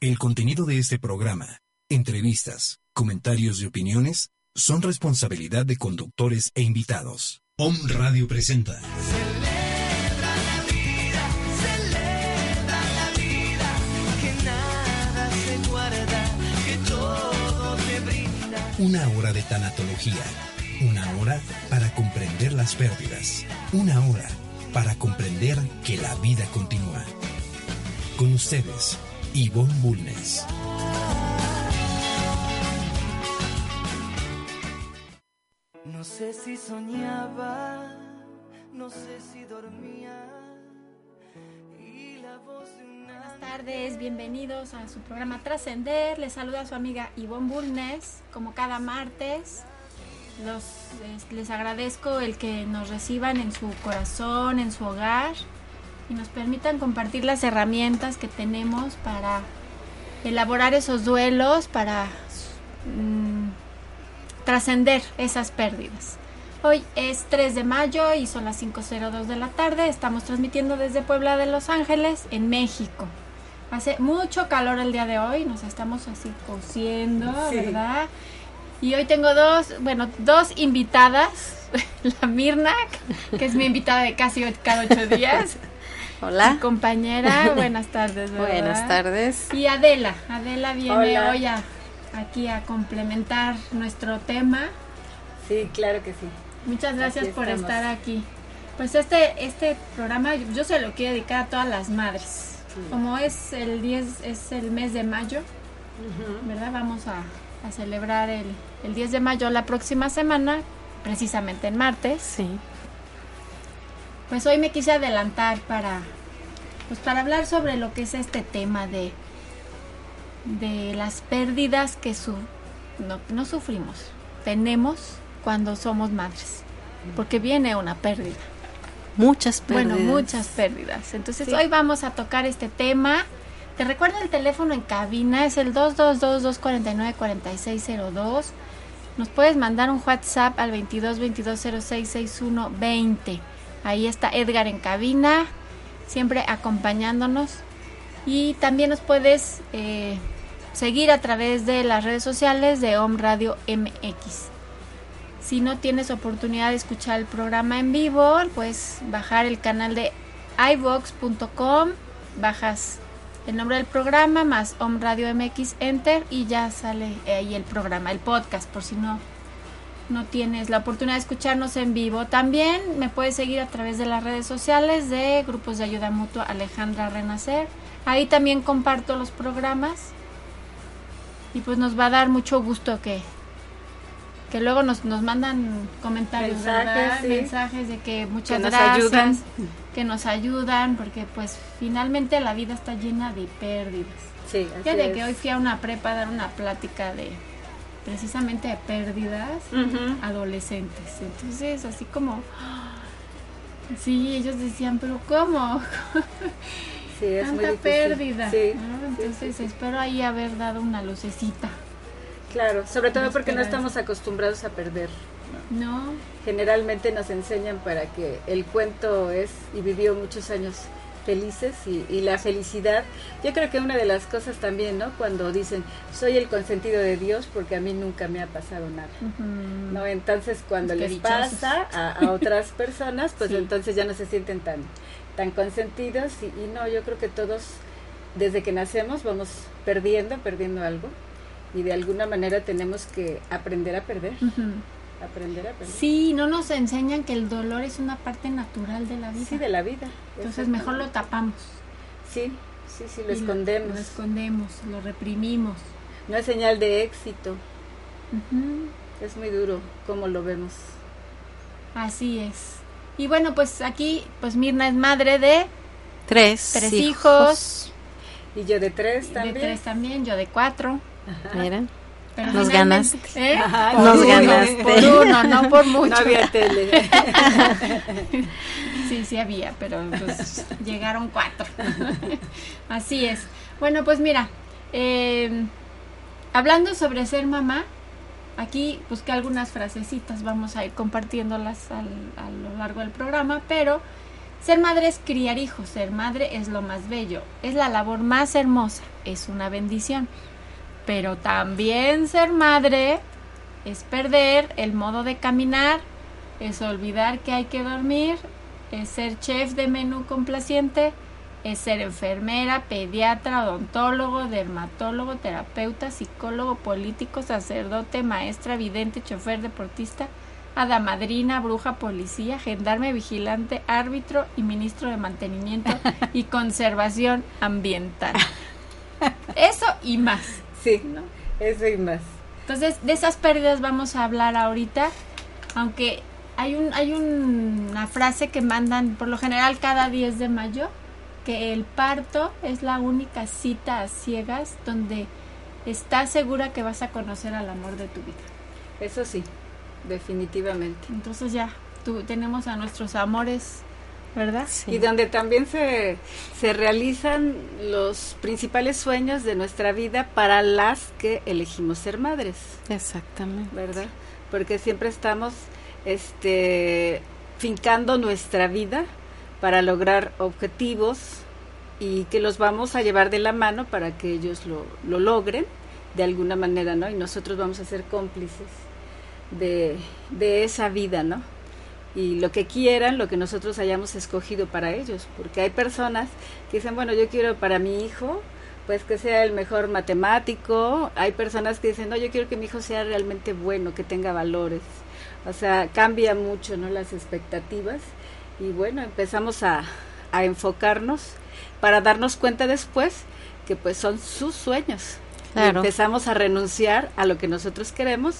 El contenido de este programa, entrevistas, comentarios y opiniones son responsabilidad de conductores e invitados. Om Radio presenta. Celebra la vida, celebra la vida, que nada se guarda, que todo te brinda. Una hora de tanatología. Una hora para comprender las pérdidas. Una hora para comprender que la vida continúa. Con ustedes, Ivonne Bulnes. No sé si soñaba, no sé si dormía. Y la voz de una. Buenas tardes, bienvenidos a su programa Trascender. Les saluda su amiga Ivonne Bulnes, como cada martes. Los, les, les agradezco el que nos reciban en su corazón, en su hogar y nos permitan compartir las herramientas que tenemos para elaborar esos duelos, para mm, trascender esas pérdidas. Hoy es 3 de mayo y son las 5.02 de la tarde. Estamos transmitiendo desde Puebla de Los Ángeles, en México. Hace mucho calor el día de hoy, nos estamos así cociendo, ¿verdad? Y hoy tengo dos, bueno, dos invitadas. La Mirna, que es mi invitada de casi cada ocho días. Hola. Mi compañera, buenas tardes. ¿verdad? Buenas tardes. Y Adela, Adela viene Hola. hoy a- aquí a complementar nuestro tema. Sí, claro que sí. Muchas gracias Aquí por estar aquí. Pues este, este programa yo se lo quiero dedicar a todas las madres. Como es el 10, es el mes de mayo, ¿verdad? Vamos a, a celebrar el, el 10 de mayo la próxima semana, precisamente en martes. Sí. Pues hoy me quise adelantar para, pues para hablar sobre lo que es este tema de, de las pérdidas que su, no, no sufrimos, tenemos cuando somos madres, porque viene una pérdida. Muchas pérdidas. Bueno, muchas pérdidas. Entonces Sí. hoy vamos a tocar este tema. Te recuerdo el teléfono en cabina, es el 222-249-4602. Nos puedes mandar un WhatsApp al 22 22 06 61 20. Ahí está Edgar en cabina, siempre acompañándonos. Y también nos puedes eh, seguir a través de las redes sociales de Om Radio MX. Si no tienes oportunidad de escuchar el programa en vivo, puedes bajar el canal de iVox.com, bajas el nombre del programa más Om Radio MX Enter y ya sale ahí el programa, el podcast, por si no no tienes la oportunidad de escucharnos en vivo. También me puedes seguir a través de las redes sociales de Grupos de Ayuda Mutua Alejandra Renacer. Ahí también comparto los programas y pues nos va a dar mucho gusto que que luego nos, nos mandan comentarios, Mensajes, mensajes de que muchas nos gracias, ayudan. que nos ayudan, porque pues finalmente la vida está llena de pérdidas. Sí, así es. que hoy fui a una prepa a dar una plática de precisamente de pérdidas adolescentes. Entonces, así como sí, ellos decían, "Pero ¿cómo? Sí, es muy Tanta pérdida." Sí, ¿no? sí, Entonces, sí, espero ahí haber dado una lucecita. Claro, sobre todo porque no estamos acostumbrados a perder. ¿No? Generalmente nos enseñan para que el cuento es y vivió muchos años felices y, y la felicidad. Yo creo que una de las cosas también, ¿no? Cuando dicen, soy el consentido de Dios porque a mí nunca me ha pasado nada. ¿no? Entonces cuando les dichosos. pasa a, a otras personas, pues Sí. entonces ya no se sienten tan, tan consentidos y, y no, yo creo que todos desde que nacemos vamos perdiendo, perdiendo algo y de alguna manera tenemos que aprender a perder. Aprender a perder. Sí, no nos enseñan que el dolor es una parte natural de la vida. Sí, de la vida. Entonces mejor lo tapamos. Sí, sí, sí, lo y escondemos. Lo, escondemos, lo reprimimos. No es señal de éxito, es muy duro como lo vemos. Así es. Y bueno, pues aquí, pues Mirna es madre de Tres, tres hijos. hijos, Y yo de tres de también. tres también, yo de cuatro. Miren. Pero Nos ganaste. ¿Eh? Ajá, nos uno, ganaste. Por uno, no por mucho. No había tele. Sí, sí había, pero pues llegaron cuatro. Así es. Bueno, pues mira, eh, hablando sobre ser mamá, aquí busqué algunas frasecitas, vamos a ir compartiéndolas al- a lo largo del programa, pero ser madre es criar hijos, ser madre es lo más bello, es la labor más hermosa, es una bendición. Pero también ser madre es perder el modo de caminar, es olvidar que hay que dormir, es ser chef de menú complaciente, es ser enfermera, pediatra, odontólogo, dermatólogo, terapeuta, psicólogo, político, sacerdote, maestra, vidente, chofer, deportista, hada madrina, bruja, policía, gendarme, vigilante, árbitro y ministro de mantenimiento y conservación ambiental. Eso y más. Sí, ¿no? eso y más. Entonces, de esas pérdidas vamos a hablar ahorita, aunque hay un hay un- una frase que mandan por lo general cada 10 de mayo que el parto es la única cita a ciegas donde estás segura que vas a conocer al amor de tu vida. Eso sí, definitivamente. Entonces ya tú, tenemos a nuestros amores, ¿verdad? Sí. Y donde también se, se realizan los principales sueños de nuestra vida para las que elegimos ser madres, Exactamente. ¿verdad? Porque siempre estamos este, fincando nuestra vida para lograr objetivos y que los vamos a llevar de la mano para que ellos lo, lo logren de alguna manera, ¿no? Y nosotros vamos a ser cómplices de, de esa vida, ¿no? Y lo que quieran, lo que nosotros hayamos escogido para ellos, porque hay personas que dicen, bueno, yo quiero para mi hijo, pues que sea el mejor matemático, hay personas que dicen, no, yo quiero que mi hijo sea realmente bueno, que tenga valores, o sea, cambia mucho, ¿no? Las expectativas y bueno, empezamos a, a enfocarnos para darnos cuenta después que pues son sus sueños. Y empezamos a renunciar a lo que nosotros queremos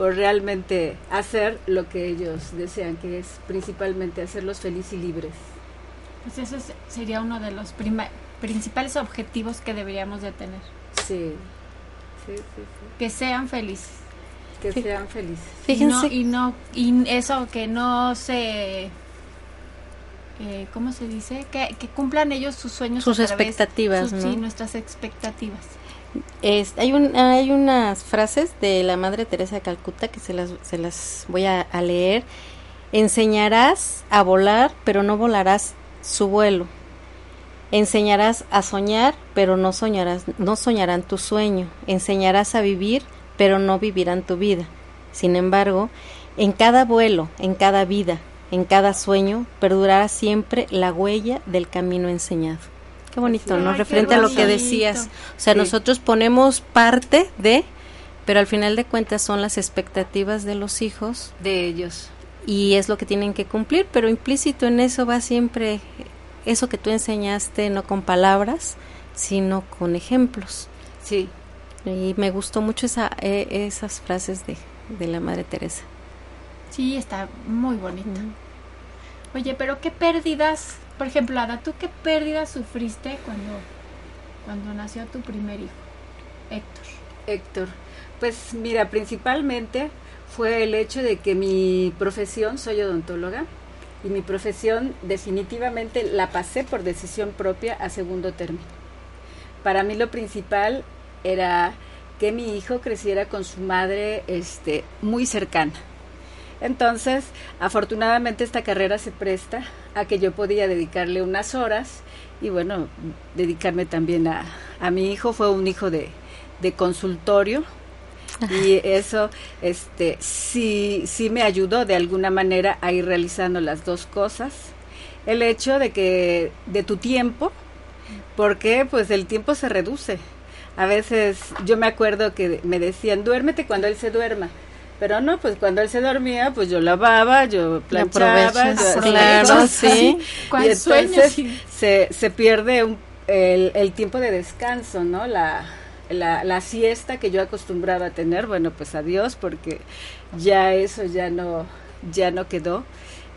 por realmente hacer lo que ellos desean, que es principalmente hacerlos felices y libres. Pues eso es- sería uno de los principales objetivos que deberíamos de tener, Sí, sí, sí, sí. que sean felices. Que sean felices. Fíjense. Y no, y no- y eso que no se eh, ¿cómo se dice? Que, que cumplan ellos sus sueños Sus expectativas, sus- ¿no? sí, nuestras expectativas. Hay unas frases de la Madre Teresa de Calcuta que se las, se las voy a, a leer. Enseñarás a volar, pero no volarás su vuelo. Enseñarás a soñar, pero no soñarás, no soñarán tu sueño. Enseñarás a vivir, pero no vivirán tu vida. Sin embargo, en cada vuelo, en cada vida, en cada sueño, perdurará siempre la huella del camino enseñado. Qué bonito, ¿no? Ay, qué Referente a lo que decías. O sea, Sí. nosotros ponemos parte de, pero al final de cuentas son las expectativas de los hijos De ellos. y es lo que tienen que cumplir, pero implícito en eso va siempre eso que tú enseñaste, no con palabras, sino con ejemplos. Sí, Y me gustó mucho esa, eh, esas frases de, de la Madre Teresa. Sí, está muy bonito. Oye, pero qué pérdidas, por ejemplo, Ada, ¿tú qué pérdidas sufriste cuando, cuando nació tu primer hijo, Héctor? Héctor. Pues mira, principalmente fue el hecho de que mi profesión, soy odontóloga, y mi profesión definitivamente la pasé por decisión propia a segundo término. Para mí lo principal era que mi hijo creciera con su madre este, muy cercana. Entonces, afortunadamente esta carrera se presta a que yo podía dedicarle unas horas y bueno, dedicarme también a, a mi hijo. Fue un hijo de, de consultorio y eso este sí sí me ayudó de alguna manera a ir realizando las dos cosas. El hecho de que de tu tiempo, porque pues el tiempo se reduce. A veces yo me acuerdo que me decían, "Duérmete cuando él se duerma." Pero no, pues cuando él se dormía, pues yo lavaba, yo planchaba, yo- claro, sí. ¿Cuál y entonces sueño? se, se pierde un- el, el tiempo de descanso, ¿no? La, la, la siesta que yo acostumbraba a tener, bueno, pues adiós, porque ya eso ya no, ya no quedó.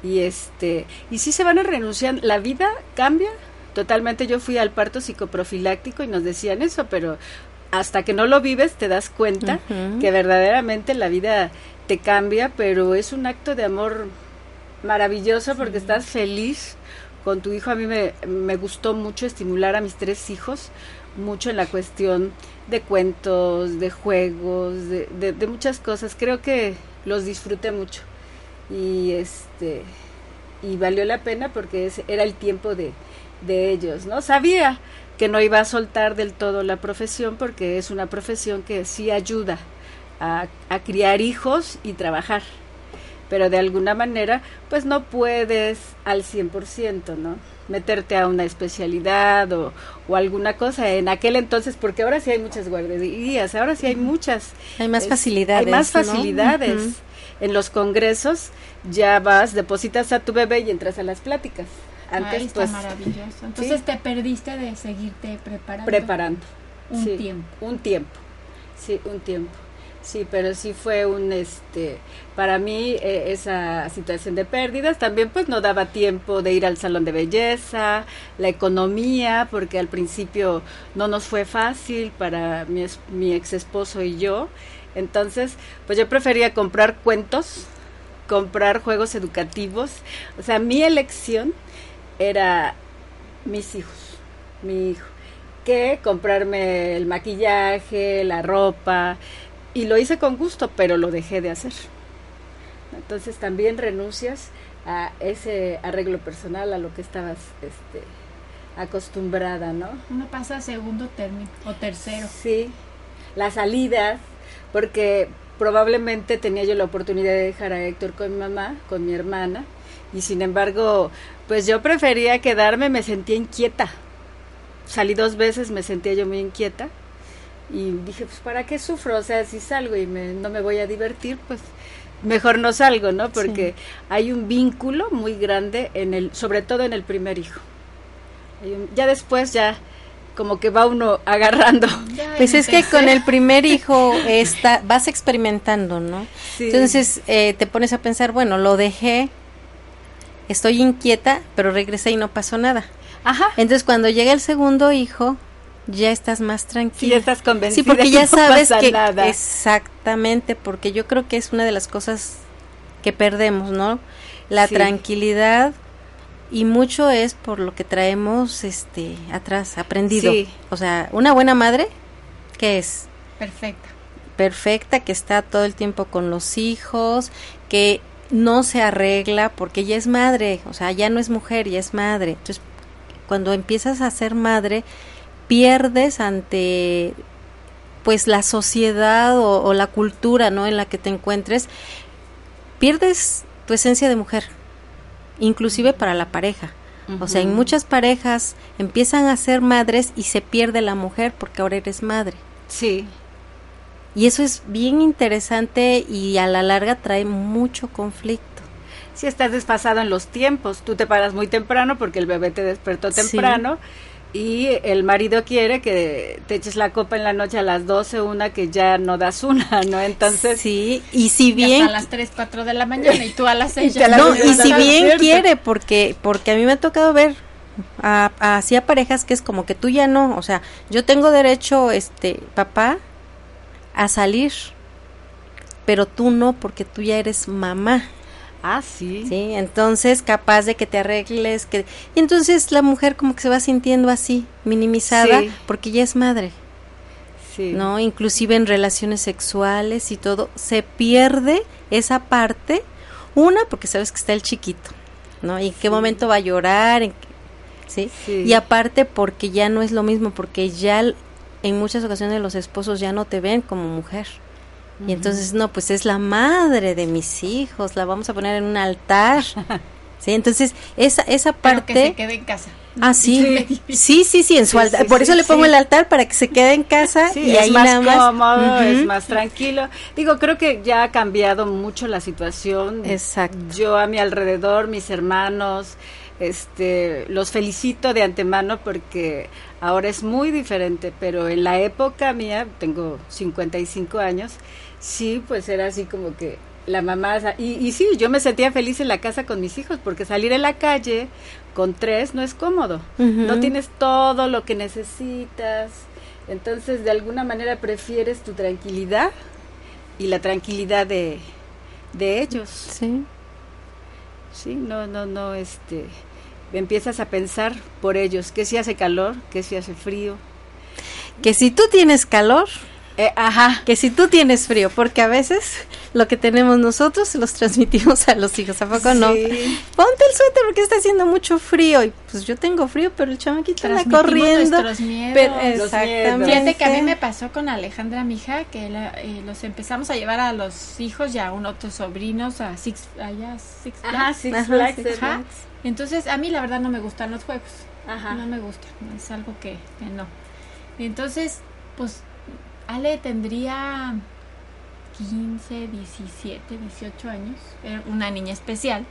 Y este, y sí se van a renunciar, la vida cambia totalmente. Yo fui al parto psicoprofiláctico y nos decían eso, pero hasta que no lo vives te das cuenta que verdaderamente la vida te cambia, pero es un acto de amor maravilloso porque estás feliz con tu hijo. A mí me, me gustó mucho estimular a mis tres hijos, mucho en la cuestión de cuentos, de juegos, de, de- de muchas cosas. Creo que los disfruté mucho y este y valió la pena porque ese era el tiempo de, de ellos, ¿no? Sabía que no iba a soltar del todo la profesión porque es una profesión que sí ayuda a, a criar hijos y trabajar, pero de alguna manera pues no puedes al 100%, ¿no? Meterte a una especialidad o, o alguna cosa en aquel entonces, porque ahora sí hay muchas guarderías, ahora sí hay muchas. Hay más Es- facilidades. Hay más ¿no? facilidades. En los congresos ya vas, depositas a tu bebé y entras a las pláticas. Antes Ay, está pues maravilloso. Entonces sí. te perdiste de seguirte preparando. preparando. Un Sí, tiempo. Un tiempo. Sí, un tiempo. Sí, pero sí fue un, este, para mí eh, esa situación de pérdidas también pues no daba tiempo de ir al salón de belleza, la economía, porque al principio no nos fue fácil para mi, mi ex esposo y yo. Entonces, pues yo prefería comprar cuentos, comprar juegos educativos. O sea, mi elección era mis hijos, mi hijo, que comprarme el maquillaje, la ropa, y lo hice con gusto, pero lo dejé de hacer. Entonces también renuncias a ese arreglo personal, a lo que estabas este, acostumbrada, ¿no? Uno pasa a segundo término o tercero. Sí, las salidas, porque probablemente tenía yo la oportunidad de dejar a Héctor con mi mamá, con mi hermana, y sin embargo, pues yo prefería quedarme, me sentía inquieta. Salí dos veces, me sentía yo muy inquieta, y dije, pues ¿para qué sufro? O sea, si salgo y me, no me voy a divertir, pues mejor no salgo, ¿no? Porque hay un vínculo muy grande en el, sobre todo en el primer hijo. Ya después ya como que va uno agarrando. Ya Pues es que con el primer hijo está, vas experimentando, ¿no? Sí. Entonces eh, te pones a pensar, bueno, lo dejé, estoy inquieta, pero regresé y no pasó nada. Ajá. Entonces cuando llega el segundo hijo, ya estás más Sí, tranquila. ya estás convencida Sí, porque que ya no sabes pasa que nada. exactamente, porque yo creo que es una de las cosas que perdemos, ¿no? La Sí. tranquilidad y mucho es por lo que traemos este atrás aprendido. Sí. O sea, una buena madre que es Perfecta. perfecta, que está todo el tiempo con los hijos, que no se arregla porque ya es madre, o sea, ya no es mujer, ya es madre. Entonces, cuando empiezas a ser madre, pierdes ante pues la sociedad o, o la cultura, ¿no? En la que te encuentres, pierdes tu esencia de mujer, inclusive para la pareja. O sea, en muchas parejas empiezan a ser madres y se pierde la mujer porque ahora eres madre. Sí, Y eso es bien interesante y a la larga trae mucho conflicto. sí estás desfasado en los tiempos. Tú te paras muy temprano porque el bebé te despertó Sí. temprano y el marido quiere que te eches la copa en la noche a las 12, una que ya no das una, ¿no? Entonces, sí, y si Y bien hasta a las 3, 4 de la mañana y tú a las 6 Y te la- no, ya y si bien quiere, porque porque a mí me ha tocado ver a, a- así a parejas que es como que tú ya no, o sea, yo tengo derecho, este, papá, a salir, pero tú no, porque tú ya eres mamá. ah, sí. Sí, entonces capaz de que te arregles, que y entonces la mujer como que se va sintiendo así, minimizada, Sí. porque ya es madre, sí. ¿no? Inclusive en relaciones sexuales y todo, se pierde esa parte, una porque sabes que está el chiquito, ¿no? Y en qué momento va a llorar, en qué- ¿sí? Sí. Y aparte porque ya no es lo mismo, porque ya en muchas ocasiones los esposos ya no te ven como mujer. Y entonces, no, pues es la madre de mis hijos, la vamos a poner en un altar. Sí, entonces esa esa Pero que se parte quede en casa. Ah, sí. Sí. Sí, sí, sí, en su Sí, altar. sí, Por eso le pongo el altar para que se quede en casa Sí, y es ahí más nada más. cómodo, es más tranquilo. Digo, creo que ya ha cambiado mucho la situación. Exacto. Yo a mi alrededor, mis hermanos, este, los felicito de antemano porque ahora es muy diferente, pero en la época mía, tengo 55 años, sí, pues era así como que la mamá, y, y sí, yo me sentía feliz en la casa con mis hijos, porque salir en la calle con tres no es cómodo, no tienes todo lo que necesitas, entonces de alguna manera prefieres tu tranquilidad y la tranquilidad de, de ellos, Sí. Sí, no, no, no, este, empiezas a pensar por ellos, que si hace calor, que si hace frío, Que si tú tienes calor, Eh, ajá, que si tú tienes frío, porque a veces lo que tenemos nosotros se los transmitimos a los hijos, ¿a poco no? Ponte el suéter porque está haciendo mucho frío. Y pues yo tengo frío, pero el chamaquito anda corriendo. nuestros miedos. Pero, exactamente. Fíjate que a mí me pasó con Alejandra, mi hija, que la- eh, los empezamos a llevar a los hijos y a un otros sobrinos a Six, allá Six Ajá, Flags. Six Ajá, Flags, Six. Ajá. Entonces, a mí la verdad no me gustan los juegos. Ajá. No me gustan, es algo que, que no. Entonces, pues, Ale tendría 15, 17, 18 años, era una niña especial.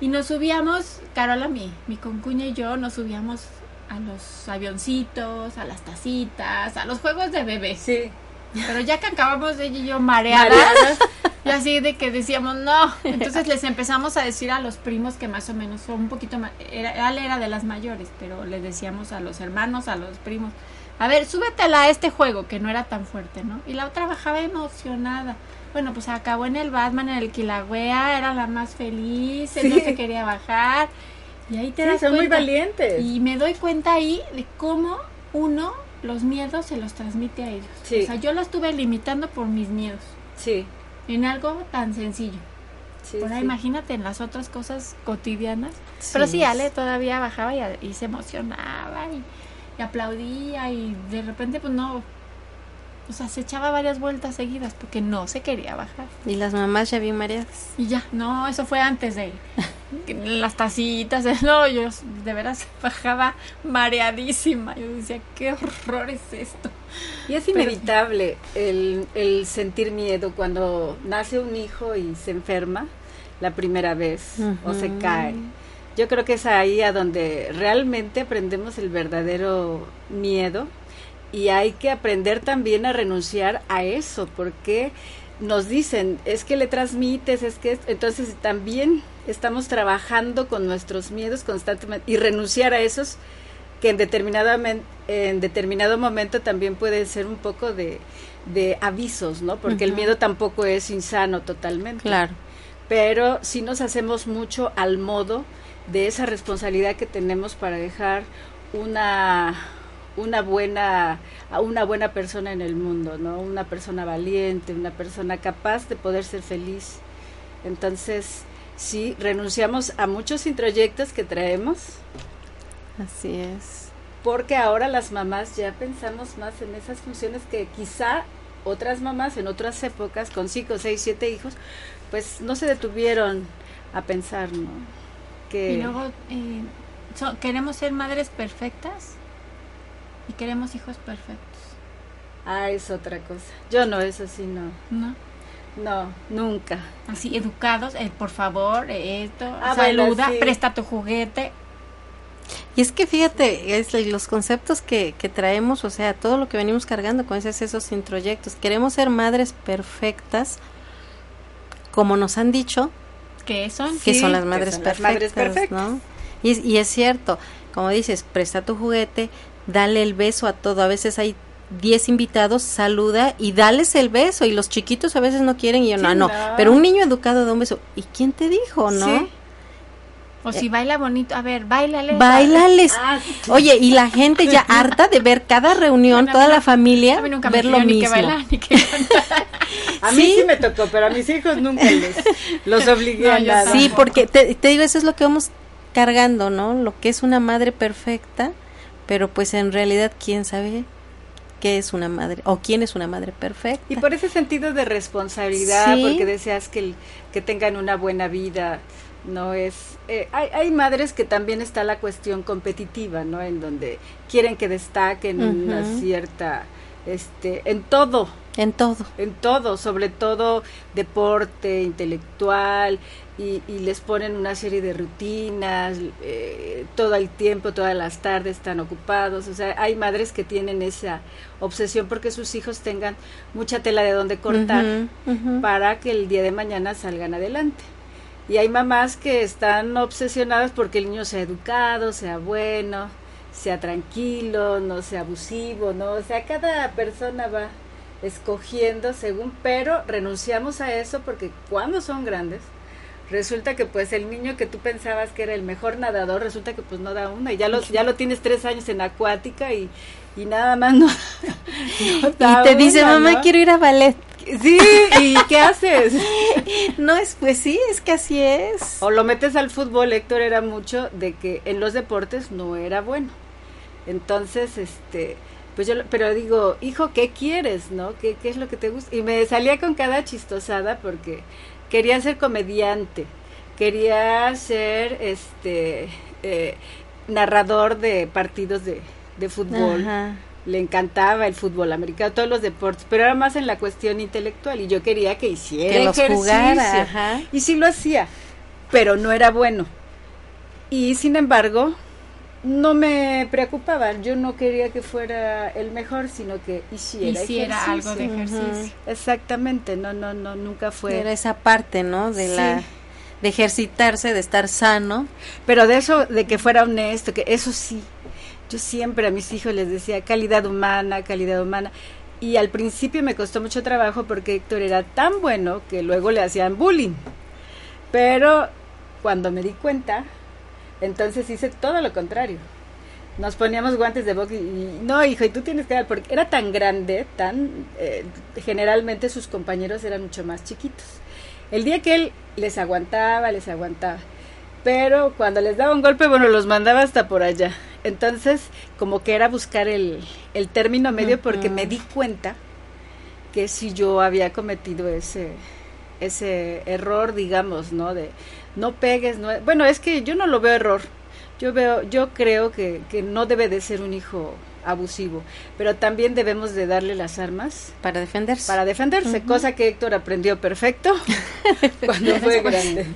Y nos subíamos, Carola, mi, mi concuña y yo, nos subíamos a los avioncitos, a las tacitas, a los juegos de bebé. Sí. Pero ya que acabamos ella y yo mareadas, Mareadas. y así de que decíamos no. Entonces les empezamos a decir a los primos que más o menos son un poquito más. Era, Ale era de las mayores, pero le decíamos a los hermanos, a los primos. A ver, súbetela a este juego que no era tan fuerte, ¿no? Y la otra bajaba emocionada. Bueno, pues acabó en el Batman, en el Kilauea, era la más feliz, él no Sí. se quería bajar. Y ahí te Sí, das son muy valientes. Y me doy cuenta ahí de cómo uno los miedos se los transmite a ellos. Sí. O sea, yo los estuve limitando por mis miedos Sí, en algo tan sencillo. sí, Ahora sí. imagínate en las otras cosas cotidianas. Pero sí, Ale todavía bajaba y, y se emocionaba y, y aplaudía y de repente pues no, o sea, se echaba varias vueltas seguidas porque no se quería bajar. Y las mamás ya bien mareadas. Y ya, no, eso fue antes de las tacitas, no, yo de veras bajaba mareadísima. Yo decía, qué horror es esto. Y es Pero- inevitable el, el sentir miedo cuando nace un hijo y se enferma la primera vez o se cae. Yo creo que es ahí a donde realmente aprendemos el verdadero miedo y hay que aprender también a renunciar a eso porque nos dicen, es que le transmites, es que es-". entonces también estamos trabajando con nuestros miedos constantemente y renunciar a esos que en determinado, men- en determinado momento también pueden ser un poco de, de avisos, ¿no? Porque el miedo tampoco es insano totalmente. Claro. Pero sí nos hacemos mucho al modo de esa responsabilidad que tenemos para dejar una una buena una buena persona en el mundo, ¿no? Una persona valiente, una persona capaz de poder ser feliz. Entonces, sí, renunciamos a muchos introyectos que traemos Así es. porque ahora las mamás ya pensamos más en esas funciones que quizá otras mamás en otras épocas con cinco, seis, siete hijos, pues no se detuvieron a pensar, ¿no? Que Y luego eh, so- queremos ser madres perfectas y queremos hijos perfectos, ah, es otra cosa. Yo no, eso sí no. ¿no? No, nunca. Así, educados, eh, por favor, eh, esto, Ah, bueno, saluda, sí. presta tu juguete. Y es que fíjate, es los conceptos que, que traemos, o sea, todo lo que venimos cargando con esos, esos introyectos. Queremos ser madres perfectas, como nos han dicho, que son? que Sí, son las madres son las perfectas, madres perfectas. ¿no? Y, es- y es cierto, como dices, presta tu juguete, dale el beso a todo. A veces hay 10 invitados, saluda y dales el beso. Y los chiquitos a veces no quieren y yo, no. no. Pero un niño educado da un beso. ¿Y quién te dijo, no? Sí. O si baila bonito, a ver, bailale. Báilales. Ah, Oye, y la gente ya harta de ver cada reunión, Bueno, toda mí la familia, A mí nunca me ver lo pidió ni mismo. que bailar ni que cantar. a mí Sí. sí me tocó, pero a mis hijos nunca les, los obligué No, a nada. Sí, porque te, te digo, eso es lo que vamos cargando, ¿no? Lo que es una madre perfecta, pero pues en realidad, ¿quién sabe qué es una madre o quién es una madre perfecta? Y por ese sentido de responsabilidad, Sí. porque deseas que, el- que tengan una buena vida, no es... eh, hay, hay madres que también está la cuestión competitiva, ¿no? En donde quieren que destaquen en una cierta... este En todo, En todo. En todo, sobre todo deporte, intelectual, y, y les ponen una serie de rutinas, eh, todo el tiempo, todas las tardes están ocupados. O sea, hay madres que tienen esa obsesión porque sus hijos tengan mucha tela de donde cortar para que el día de mañana salgan adelante. Y hay mamás que están obsesionadas porque el niño sea educado, sea bueno, sea tranquilo, no sea abusivo, ¿no? O sea, cada persona va escogiendo según, pero renunciamos a eso porque cuando son grandes, resulta que pues el niño que tú pensabas que era el mejor nadador, resulta que pues no da una y ya lo, ya lo tienes tres años en acuática y, y nada más no. Y te dice, mamá, ¿no? quiero ir a ballet. Sí, ¿y qué haces? No es, pues sí, es que así es. O lo metes al fútbol, Héctor era mucho de que en los deportes no era bueno. Entonces, este, pues yo, pero digo, hijo, ¿qué quieres, no? ¿Qué, qué es lo que te gusta? Y me salía con cada chistosada porque quería ser comediante, quería ser, este, eh, narrador de partidos de, de fútbol. Ajá. Le encantaba el fútbol americano, todos los deportes, pero era más en la cuestión intelectual y yo quería que hiciera Que los ejercicio. jugara, ajá. Y sí lo hacía, pero no era bueno. Y sin embargo, no me preocupaba. Yo no quería que fuera el mejor, sino que hiciera, Hiciera algo de ejercicio. Exactamente, no, no, no, nunca fue. Era esa parte, ¿no? De Sí. la de ejercitarse, de estar sano. Pero de eso, de que fuera honesto, que eso sí. Yo siempre a mis hijos les decía calidad humana, calidad humana. Y al principio me costó mucho trabajo porque Héctor era tan bueno que luego le hacían bullying. Pero cuando me di cuenta, entonces hice todo lo contrario. Nos poníamos guantes de box y, no, hijo, y tú tienes que dar, porque era tan grande, tan, eh, generalmente sus compañeros eran mucho más chiquitos. El día que él les aguantaba, les aguantaba. Pero cuando les daba un golpe, bueno, los mandaba hasta por allá. Entonces, como que era buscar el, el término medio porque me di cuenta que si yo había cometido ese ese error, digamos, ¿no? De no pegues, no, bueno, es que yo no lo veo error. Yo veo, yo creo que, que no debe de ser un hijo abusivo, pero también debemos de darle las armas Para defenderse. para defenderse, cosa que Héctor aprendió perfecto cuando fue grande.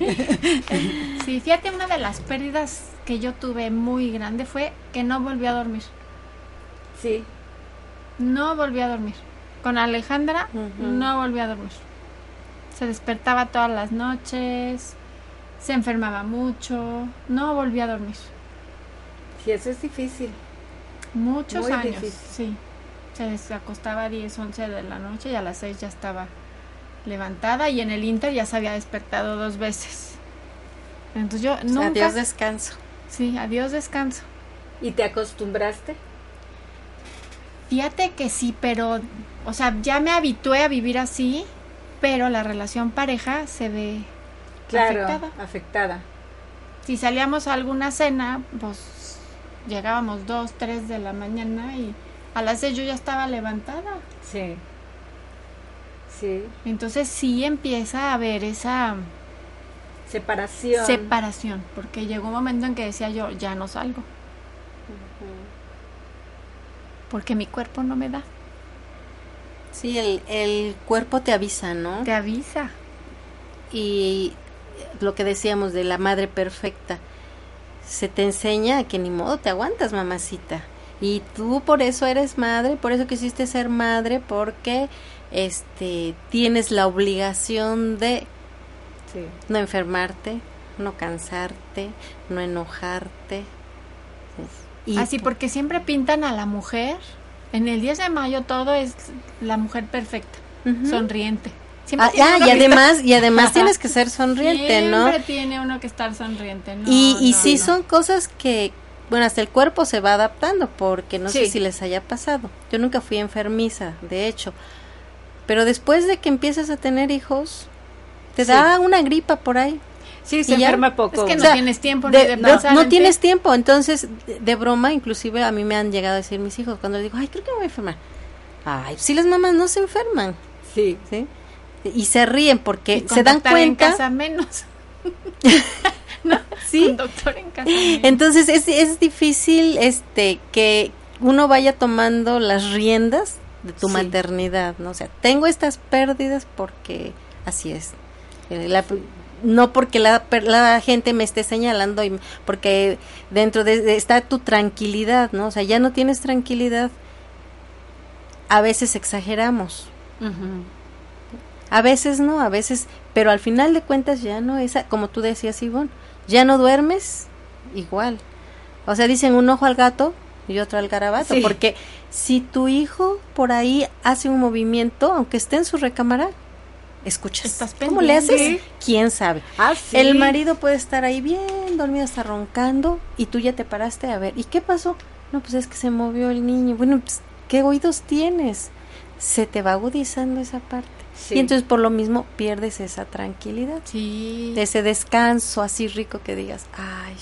Sí, fíjate, una de las pérdidas que yo tuve muy grande fue que no volví a dormir. Sí, No volví a dormir. Con Alejandra no volví a dormir. Se despertaba todas las noches, se enfermaba mucho, no volví a dormir. sí, eso es difícil. Muchos Muy años, difícil. sí. Se acostaba a 10, 11 de la noche y a las 6 ya estaba levantada y en el Inter ya se había despertado dos veces. Entonces yo sea, nunca... Adiós descanso. Sí, adiós descanso. ¿Y te acostumbraste? Fíjate que sí, pero, o sea, ya me habitué a vivir así, pero la relación pareja se ve Claro, afectada. afectada. Si salíamos a alguna cena, pues llegábamos dos, tres de la mañana y a las seis yo ya estaba levantada. Sí. Sí. Entonces sí empieza a haber esa Separación. separación, porque llegó un momento en que decía yo, ya no salgo, porque mi cuerpo no me da, Sí, el, el cuerpo te avisa, ¿no? te avisa. Y lo que decíamos de la madre perfecta, se te enseña que ni modo te aguantas, mamacita. Y tú por eso eres madre, por eso quisiste ser madre, porque este tienes la obligación de Sí. no enfermarte, no cansarte, no enojarte. Y Así, porque siempre pintan a la mujer. En el 10 de mayo todo es la mujer perfecta, sonriente. Siempre Ah, ah, y además, y además tienes que ser sonriente, Siempre ¿no? tiene uno que estar sonriente. No, y y no, sí no. son cosas que, bueno, hasta el cuerpo se va adaptando, porque no sé si les haya pasado. Yo nunca fui enfermiza, de hecho. Pero después de que empiezas a tener hijos, te Sí. da una gripa por ahí. Sí, se enferma poco. Es que no O sea, tienes tiempo De- no- pensar no en tienes ti. tiempo, entonces, de, de broma, inclusive a mí me han llegado a decir mis hijos, cuando les digo, ay, creo que me voy a enfermar. Ay, si las mamás no se enferman, Sí. ¿sí? Y se ríen porque se dan doctor en cuenta. casa menos. Sí, Con doctor en casa menos. Entonces es, es difícil este que uno vaya tomando las riendas de tu Sí. maternidad, ¿no? O sea, tengo estas pérdidas porque así es. Eh, la- no porque la, la gente me esté señalando, y, porque dentro de, de- está tu tranquilidad, ¿no? O sea, ya no tienes tranquilidad. A veces exageramos, a veces no, a veces, pero al final de cuentas ya no es, como tú decías, Ivonne, ya no duermes igual. O sea, dicen un ojo al gato y otro al garabato, Sí. porque si tu hijo por ahí hace un movimiento, aunque esté en su recámara, escuchas. Estás ¿Cómo le haces? ¿Quién sabe? Ah, sí. El marido puede estar ahí bien dormido, hasta roncando, y tú ya te paraste a ver. ¿Y qué pasó? No, pues es que se movió el niño. Bueno, pues, ¿qué oídos tienes? Se te va agudizando esa parte. Sí. Y entonces por lo mismo pierdes esa tranquilidad, Sí. ese descanso así rico que digas, ay,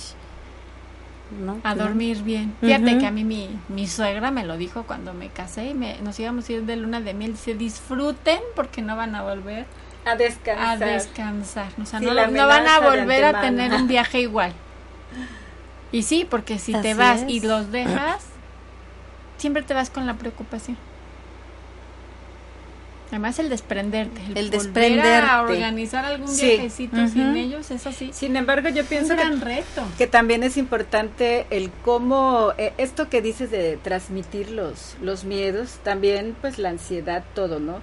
¿no? A ¿No? dormir bien. Fíjate que a mí mi, mi suegra me lo dijo cuando me casé y me, nos íbamos a ir de luna de miel. Dice, disfruten porque no van a volver a descansar. a descansar. O sea, Sí, no, van a volver a tener un viaje igual. Y sí, porque si te vas es. y los dejas, siempre te vas con la preocupación. Además el desprenderte, el, El desprenderte. a organizar algún Sí. viajecito sin ellos es así. Sin embargo, yo pienso que reto. que también es importante el cómo eh, esto que dices de transmitir los los miedos también pues la ansiedad todo no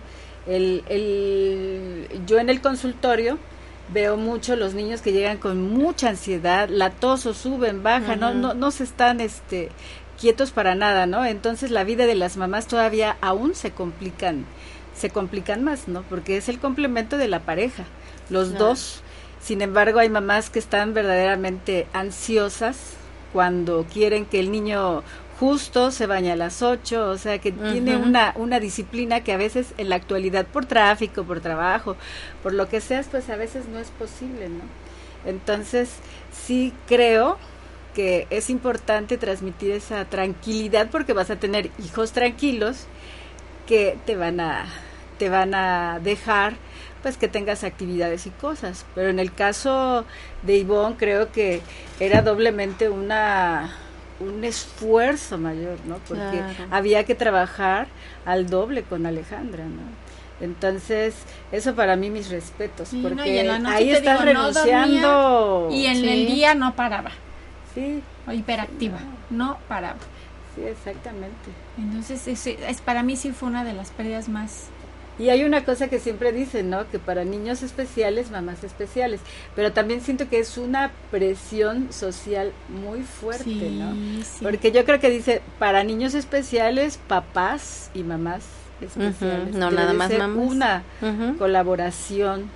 el, el yo en el consultorio veo mucho los niños que llegan con mucha ansiedad la tos o suben baja no no no se están este quietos para nada no entonces la vida de las mamás todavía aún se complican se complican más no porque es el complemento de la pareja los dos. Sin embargo, hay mamás que están verdaderamente ansiosas cuando quieren que el niño justo se bañe a las 8, o sea, que tiene una, una disciplina que a veces en la actualidad por tráfico, por trabajo, por lo que seas, pues a veces no es posible, ¿no? Entonces, sí creo que es importante transmitir esa tranquilidad porque vas a tener hijos tranquilos que te van a te van a dejar pues que tengas actividades y cosas. Pero en el caso de Ivonne creo que era doblemente una un esfuerzo mayor, ¿no? Porque Claro. había que trabajar al doble con Alejandra, ¿no? Entonces, eso para mí mis respetos, Sí, no, y porque ahí estás digo, no renunciando. Y en Sí. el día no paraba, Sí, o hiperactiva, no paraba. sí, exactamente. Entonces, es, es- para mí sí fue una de las pérdidas más... Y hay una cosa que siempre dicen, ¿no? Que para niños especiales, mamás especiales. Pero también siento que es una presión social muy fuerte, sí, ¿no? sí. Porque yo creo que dice, para niños especiales, papás y mamás especiales. no, nada más mamás. Una colaboración,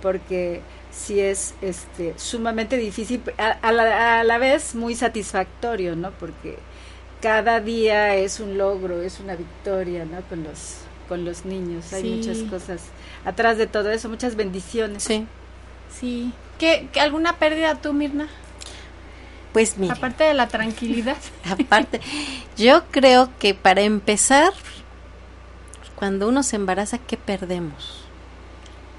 porque sí es este sumamente difícil, a, a la, a la vez muy satisfactorio, ¿no? Porque cada día es un logro, es una victoria, ¿no? Con los con los niños, hay muchas cosas atrás de todo eso, muchas bendiciones. Sí. Sí. ¿Qué, qué- alguna pérdida tú, Mirna? Pues mira, Aparte de la tranquilidad. aparte, yo creo que para empezar, cuando uno se embaraza, ¿qué perdemos?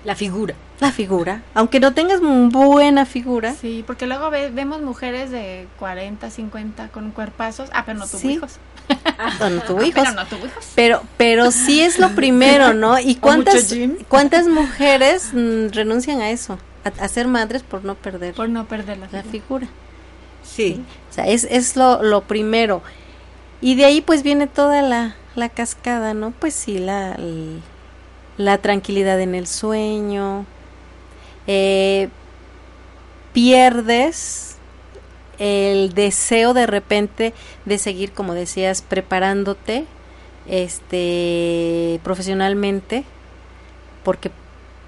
La figura. La figura. Aunque no tengas buena figura, Sí, porque luego ve- vemos mujeres de 40, 50 con cuerpazos. Ah, pero no tuvo Sí. hijos. O no tuvo hijos. Pero no tuvo hijos. Pero, pero sí es lo primero, ¿no? ¿Y cuántas, cuántas mujeres mm, renuncian a eso? A, a ser madres por no perder Por no perder la la figura. figura. Sí. O sea, es, es lo, lo primero. Y de ahí pues viene toda la, la cascada, ¿no? Pues sí, la, la tranquilidad en el sueño. Eh, pierdes el deseo de repente de seguir, como decías, preparándote este profesionalmente porque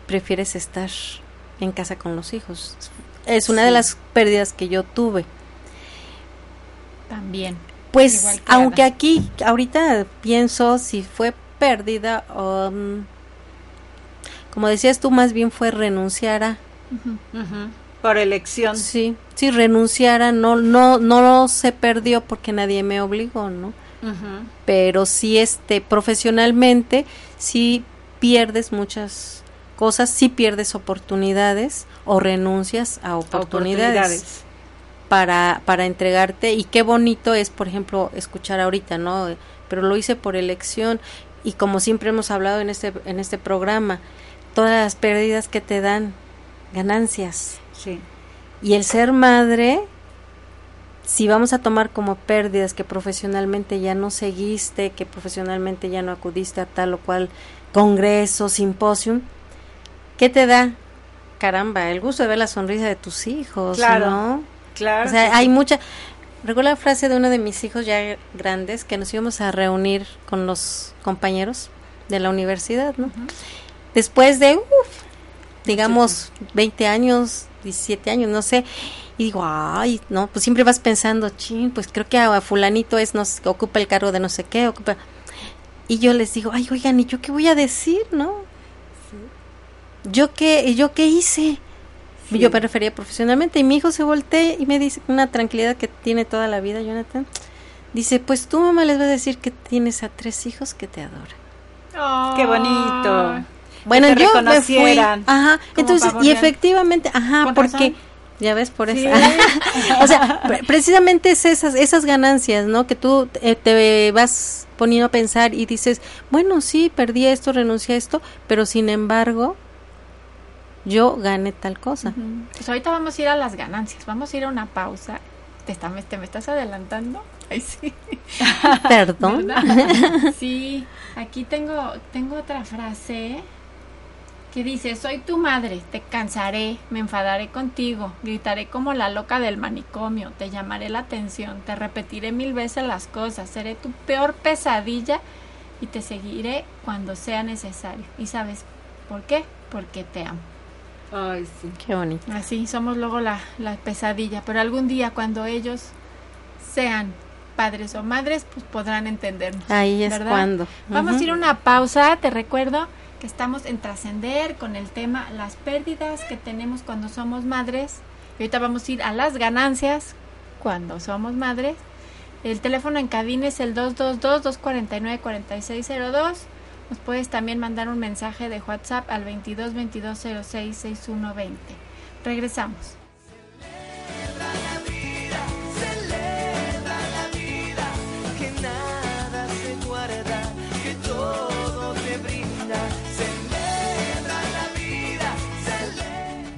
prefieres estar en casa con los hijos. Es una de las pérdidas que yo tuve. También. Pues aunque Ada. aquí ahorita pienso si fue pérdida o mm, como decías tú más bien fue renunciar a. Por elección. sí sí renunciar a no no no se perdió porque nadie me obligó no pero sí este profesionalmente sí pierdes muchas cosas sí pierdes oportunidades o renuncias a oportunidades, Oportunidades. para para entregarte y qué bonito es por ejemplo escuchar ahorita no pero lo hice por elección y como siempre hemos hablado en este, en este programa, todas las pérdidas que te dan ganancias. Sí. Y el ser madre, si vamos a tomar como pérdidas que profesionalmente ya no seguiste, que profesionalmente ya no acudiste a tal o cual congreso, simposium, ¿qué te da? Caramba, el gusto de ver la sonrisa de tus hijos, Claro, ¿no? Claro. O sea, hay sí. mucha... Recuerdo la frase de uno de mis hijos ya grandes que nos íbamos a reunir con los compañeros de la universidad, ¿no? Después de, uf, digamos, 20 años, 17 años, no sé, y digo, ay, no, pues siempre vas pensando, chin, pues creo que a fulanito es, nos ocupa el cargo de no sé qué, ocupa... Y yo les digo, ay, oigan, ¿y yo qué voy a decir, no? ¿Yo qué, yo qué hice? Sí. Yo me refería profesionalmente y mi hijo se voltea y me dice con una tranquilidad que tiene toda la vida, Jonathan. Dice, pues tu mamá les va a decir que tienes a tres hijos que te adoran. Qué bonito. Bueno, Que te yo me fui. Ajá, entonces, y efectivamente, ajá, porque, razón. ya ves, por Sí. eso. o sea, pre- precisamente es esas, esas ganancias, ¿no? Que tú eh, te vas poniendo a pensar y dices, bueno, sí, perdí esto, renuncié a esto, pero sin embargo, yo gané tal cosa. Pues ahorita vamos a ir a las ganancias, vamos a ir a una pausa. ¿Te, está- te me estás adelantando? Ay, sí. Perdón. Sí, aquí tengo, tengo otra frase que dice, soy tu madre, te cansaré, me enfadaré contigo, gritaré como la loca del manicomio, te llamaré la atención, te repetiré mil veces las cosas, seré tu peor pesadilla y te seguiré cuando sea necesario. ¿Y sabes por qué? Porque te amo. Ay, sí. Qué bonito. Así somos luego la, la pesadilla, pero algún día cuando ellos sean padres o madres, pues podrán entendernos. Ahí es ¿verdad? cuando. Vamos a ir a una pausa, te recuerdo que estamos en trascender con el tema las pérdidas que tenemos cuando somos madres. Y ahorita vamos a ir a las ganancias cuando somos madres. El teléfono en cabina es el 222-249-4602. Nos puedes también mandar un mensaje de WhatsApp al 22 22 06 6120. Regresamos.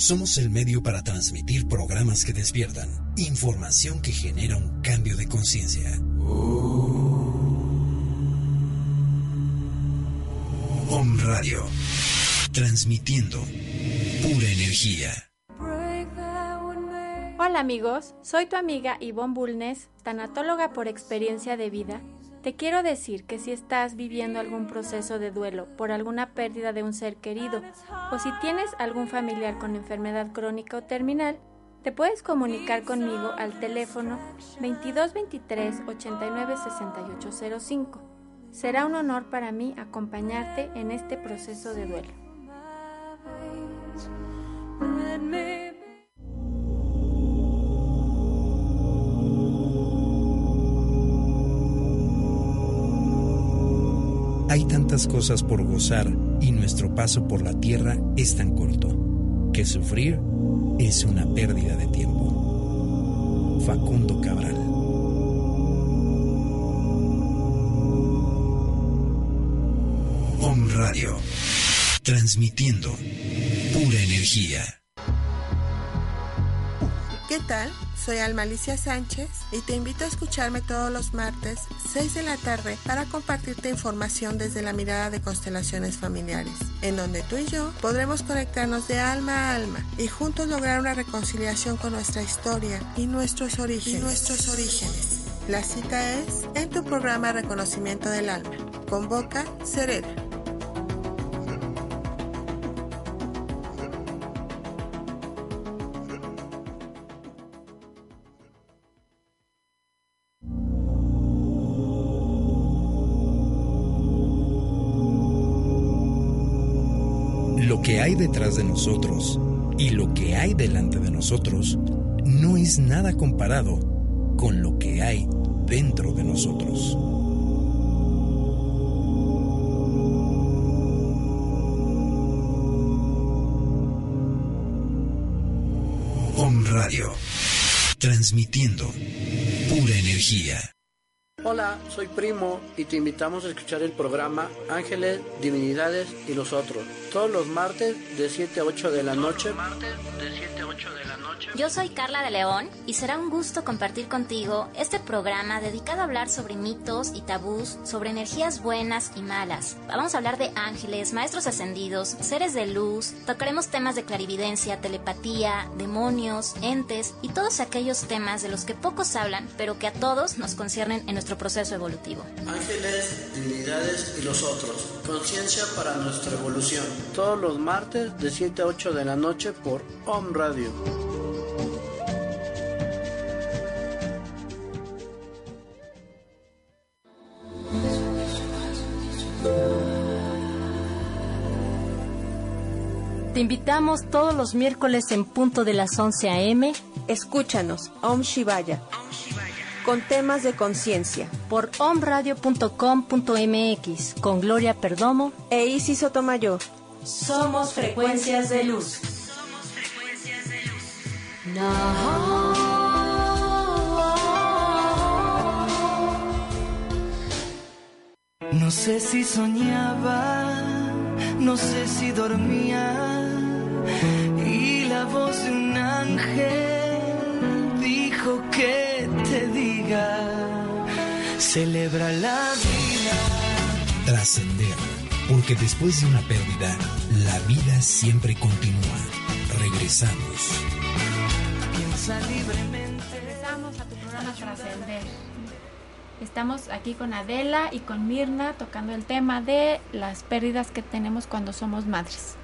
Somos el medio para transmitir programas que despiertan, información que genera un cambio de conciencia. On Radio. Transmitiendo pura energía. Hola amigos, soy tu amiga Ivonne Bulnes, tanatóloga por experiencia de vida. Te quiero decir que si estás viviendo algún proceso de duelo por alguna pérdida de un ser querido o si tienes algún familiar con enfermedad crónica o terminal, te puedes comunicar conmigo al teléfono 2223 89 6805. Será un honor para mí acompañarte en este proceso de duelo. Hay tantas cosas por gozar y nuestro paso por la tierra es tan corto que sufrir es una pérdida de tiempo. Facundo Cabral. Om Radio. Transmitiendo pura energía. ¿Qué tal? Soy Alma Alicia Sánchez y te invito a escucharme todos los martes 6 de la tarde para compartirte información desde la mirada de constelaciones familiares, en donde tú y yo podremos conectarnos de alma a alma y juntos lograr una reconciliación con nuestra historia y nuestros orígenes. Y nuestros orígenes. La cita es en tu programa Reconocimiento del Alma. Convoca Cereda. De nosotros y lo que hay delante de nosotros no es nada comparado con lo que hay dentro de nosotros. Om Radio, transmitiendo pura energía. Hola, soy Primo y te invitamos a escuchar el programa Ángeles, Divinidades y los otros, todos los martes de 7 a 8 de la noche. Yo soy Carla de León y será un gusto compartir contigo este programa dedicado a hablar sobre mitos y tabús, sobre energías buenas y malas. Vamos a hablar de ángeles, maestros ascendidos, seres de luz, tocaremos temas de clarividencia, telepatía, demonios, entes y todos aquellos temas de los que pocos hablan, pero que a todos nos conciernen en nuestro proceso evolutivo. Ángeles, Divinidades y los otros, conciencia para nuestra evolución, todos los martes de 7 a 8 de la noche por Om Radio. Te invitamos todos los miércoles en punto de las 11 a.m. Escúchanos, Om Shivaya, con temas de conciencia, por omradio.com.mx con Gloria Perdomo e Isis Sotomayor. Somos frecuencias de luz. No sé si soñaba, no sé si dormía. Y la voz de un ángel que te diga, celebra la vida. Trascender, porque después de una pérdida, la vida siempre continúa. Regresamos. Piensa libremente. Regresamos a tu programa Trascender. Estamos aquí con Adela y con Mirna tocando el tema de las pérdidas que tenemos cuando somos madres.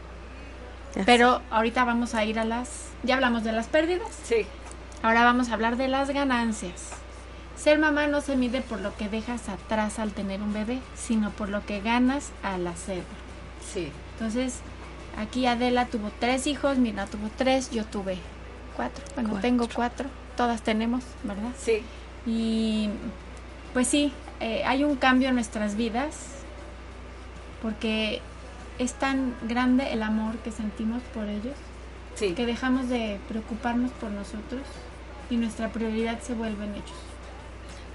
Pero ahorita vamos a ir a las... ¿Ya hablamos de las pérdidas? Sí. Ahora vamos a hablar de las ganancias. Ser mamá no se mide por lo que dejas atrás al tener un bebé, sino por lo que ganas al hacerlo. Sí. Entonces, aquí Adela tuvo tres hijos, Mirna tuvo tres, yo tuve cuatro. Bueno, Cuatro. tengo cuatro. Todas tenemos, ¿verdad? Sí. Y pues sí, eh, hay un cambio en nuestras vidas porque es tan grande el amor que sentimos por ellos Sí. que dejamos de preocuparnos por nosotros y nuestra prioridad se vuelven ellos.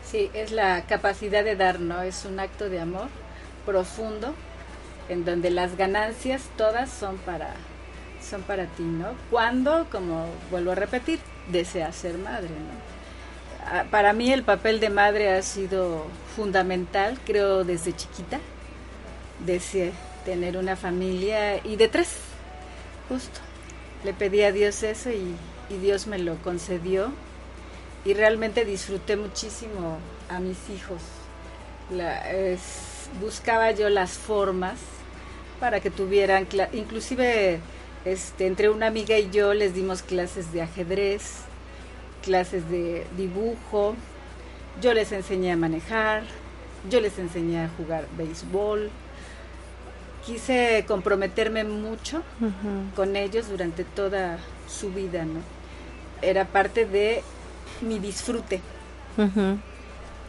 Sí, es la capacidad de dar, ¿no? Es un acto de amor profundo en donde las ganancias todas son para son para ti, ¿no? Cuando, como vuelvo a repetir, deseas ser madre, ¿no? Ah, Para mí el papel de madre ha sido fundamental, creo desde chiquita, desde tener una familia y de tres, justo. Le pedí a Dios eso y, y Dios me lo concedió y realmente disfruté muchísimo a mis hijos. La- es- buscaba yo las formas para que tuvieran, inclusive este, entre una amiga y yo les dimos clases de ajedrez, clases de dibujo, yo les enseñé a manejar, yo les enseñé a jugar béisbol. Quise comprometerme mucho con ellos durante toda su vida, ¿no? Era parte de mi disfrute.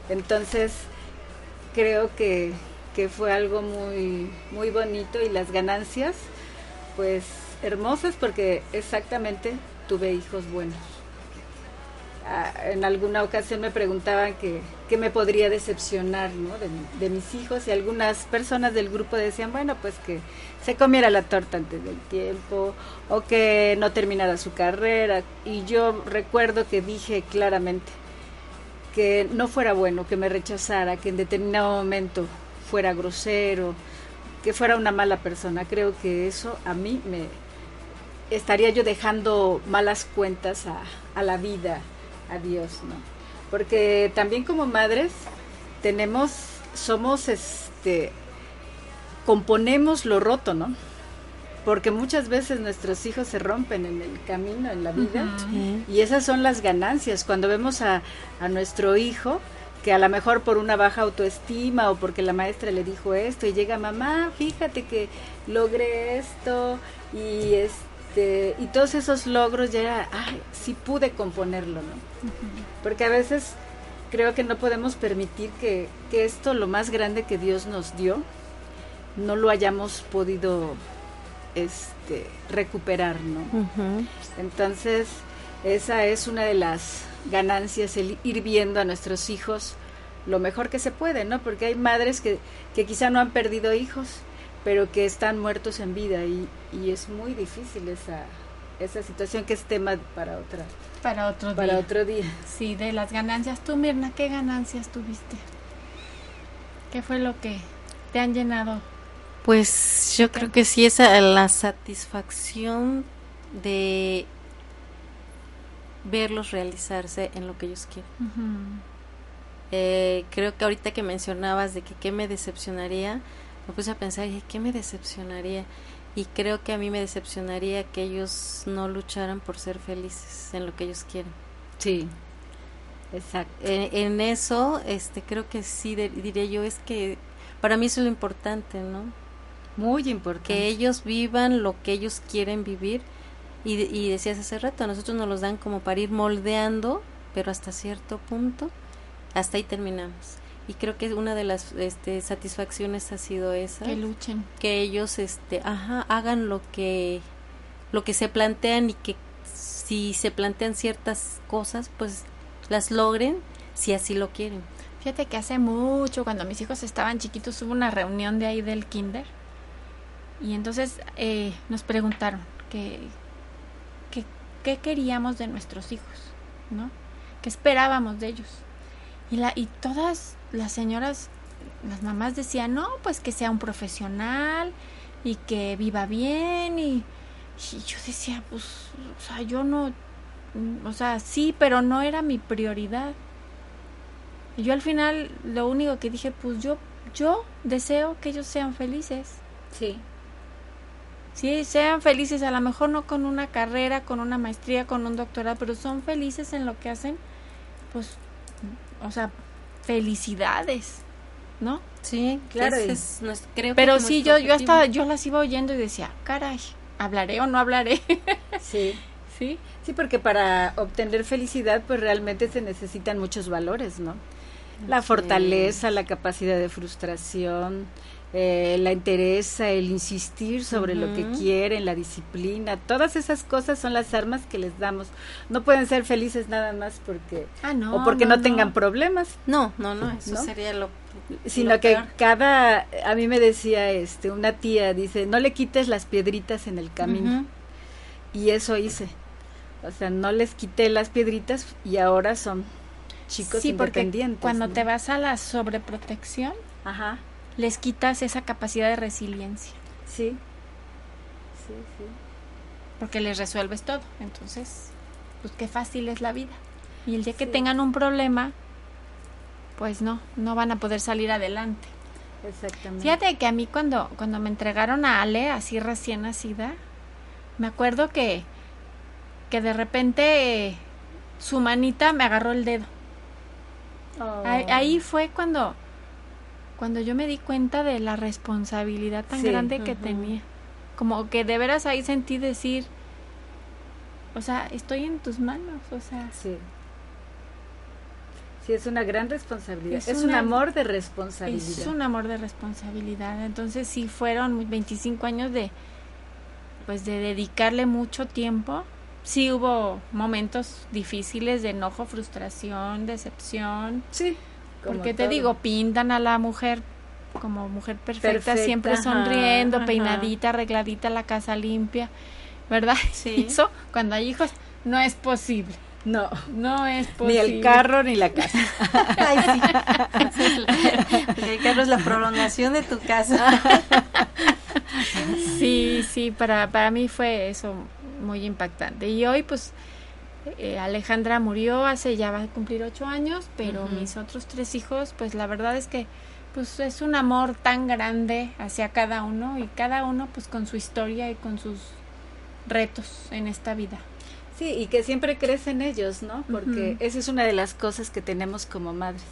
Entonces, creo que, que fue algo muy, muy bonito y las ganancias, pues hermosas porque exactamente tuve hijos buenos. En alguna ocasión me preguntaban que, qué me podría decepcionar de, mi- de mis hijos y algunas personas del grupo decían, bueno, pues que se comiera la torta antes del tiempo o que no terminara su carrera. Y yo recuerdo que dije claramente, que no fuera bueno, que me rechazara, que en determinado momento fuera grosero, que fuera una mala persona. Creo que eso a mí me estaría yo dejando malas cuentas a la vida, a Dios, ¿no? Porque también como madres tenemos, somos este, componemos lo roto, ¿no? Porque muchas veces nuestros hijos se rompen en el camino, en la vida, y esas son las ganancias. Cuando vemos a, a nuestro hijo que a lo mejor por una baja autoestima o porque la maestra le dijo esto y llega mamá, fíjate que logré esto y este y todos esos logros ya era, ay, sí pude componerlo, ¿no? Porque a veces creo que no podemos permitir que, que esto, lo más grande que Dios nos dio, no lo hayamos podido este recuperar, ¿no? Entonces, esa es una de las ganancias, el ir viendo a nuestros hijos lo mejor que se puede, ¿no? Porque hay madres que, que quizá no han perdido hijos, pero que están muertos en vida y, y es muy difícil esa, esa situación que es tema para otra para otro para día. otro día. Sí, de las ganancias. Tú, Mirna, ¿qué ganancias tuviste? ¿Qué fue lo que te han llenado? Pues yo creo que sí, esa la satisfacción de verlos realizarse en lo que ellos quieren. Eh, creo que ahorita que mencionabas de que qué me decepcionaría, me puse a pensar, dije, ¿qué me decepcionaría? Y creo que a mí me decepcionaría que ellos no lucharan por ser felices en lo que ellos quieren. Sí, exacto. En, en eso, este, creo que sí de- diré yo, es que para mí eso es lo importante, ¿no? Muy importante. Que ellos vivan lo que ellos quieren vivir. Y, y decías hace rato, a nosotros nos los dan como para ir moldeando, pero hasta cierto punto, hasta ahí terminamos. Y creo que una de las este, satisfacciones ha sido esa. Que luchen. Que ellos, este, ajá, hagan lo que, lo que se plantean y que si se plantean ciertas cosas, pues las logren si así lo quieren. Fíjate que hace mucho, cuando mis hijos estaban chiquitos, hubo una reunión de ahí del kinder. Y entonces eh, nos preguntaron que, que- qué queríamos de nuestros hijos, ¿no? ¿Qué esperábamos de ellos? Y, la, y todas las señoras, las mamás decían, no, pues que sea un profesional y que viva bien. Y, y yo decía, pues, o sea, yo no, o sea, sí, pero no era mi prioridad. Y yo al final lo único que dije, pues yo, yo deseo que ellos sean felices. Sí. Sí, sean felices, a lo mejor no con una carrera, con una maestría, con un doctorado, pero son felices en lo que hacen, pues, o sea, felicidades, ¿no? Sí, Claro, es creo Pero que sí, yo, yo hasta, yo las iba oyendo y decía, caray, ¿hablaré o no hablaré? Sí. sí. Sí, porque para obtener felicidad, pues realmente se necesitan muchos valores, ¿no? La fortaleza, la capacidad de frustración, eh, la interesa, el insistir sobre lo que quieren, la disciplina, todas esas cosas son las armas que les damos. No pueden ser felices nada más porque Ah, no. o porque no, no. tengan problemas, No, no, no, eso sería lo sino lo que peor. cada a mí me decía este una tía dice, "No le quites las piedritas en el camino." Y eso hice. O sea, no les quité las piedritas y ahora son chicos Sí, porque independientes. cuando ¿no? te vas a la sobreprotección, Ajá, les quitas esa capacidad de resiliencia, sí. Sí, sí. porque les resuelves todo. Entonces, pues qué fácil es la vida. Y el día que tengan un problema, pues no, no van a poder salir adelante. Exactamente. Fíjate que a mí cuando, cuando me entregaron a Ale, así recién nacida, me acuerdo que, que de repente eh, su manita me agarró el dedo. Oh. Ahí, ahí fue cuando, cuando yo me di cuenta de la responsabilidad tan Sí, grande que tenía. Como que de veras ahí sentí decir, o sea, estoy en tus manos, o sea, Sí. Sí, es una gran responsabilidad. Es Es, un amor de responsabilidad. es un amor de responsabilidad. Entonces sí fueron 25 años de, pues de dedicarle mucho tiempo. Sí hubo momentos difíciles de enojo, frustración, decepción. Sí. Porque te digo, pintan a la mujer como mujer perfecta, Perfecta, siempre ajá, sonriendo, ajá. peinadita, arregladita, la casa limpia, ¿verdad? Sí. Eso, cuando hay hijos, no es posible. No, No es ni posible. el carro ni la casa. Ay, sí. El carro es la prolongación de tu casa. Sí, sí, para, para mí fue eso muy impactante. Y hoy, pues, eh, Alejandra murió hace ya va a cumplir ocho años, pero mis otros tres hijos, pues la verdad es que pues es un amor tan grande hacia cada uno y cada uno pues con su historia y con sus retos en esta vida. Sí, y que siempre crecen ellos, ¿no? Porque esa es una de las cosas que tenemos como madres.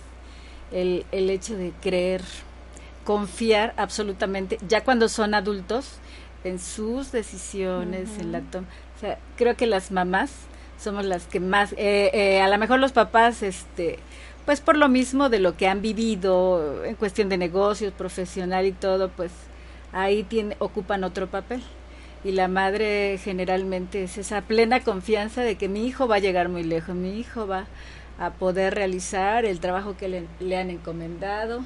el, el hecho de creer, confiar absolutamente, ya cuando son adultos, en sus decisiones, en la toma. O sea, creo que las mamás somos las que más, eh, eh, a lo mejor los papás, este, pues por lo mismo de lo que han vivido en cuestión de negocios, profesional y todo, pues ahí tiene, ocupan otro papel. Y la madre generalmente es esa plena confianza de que mi hijo va a llegar muy lejos, mi hijo va a poder realizar el trabajo que le, le han encomendado.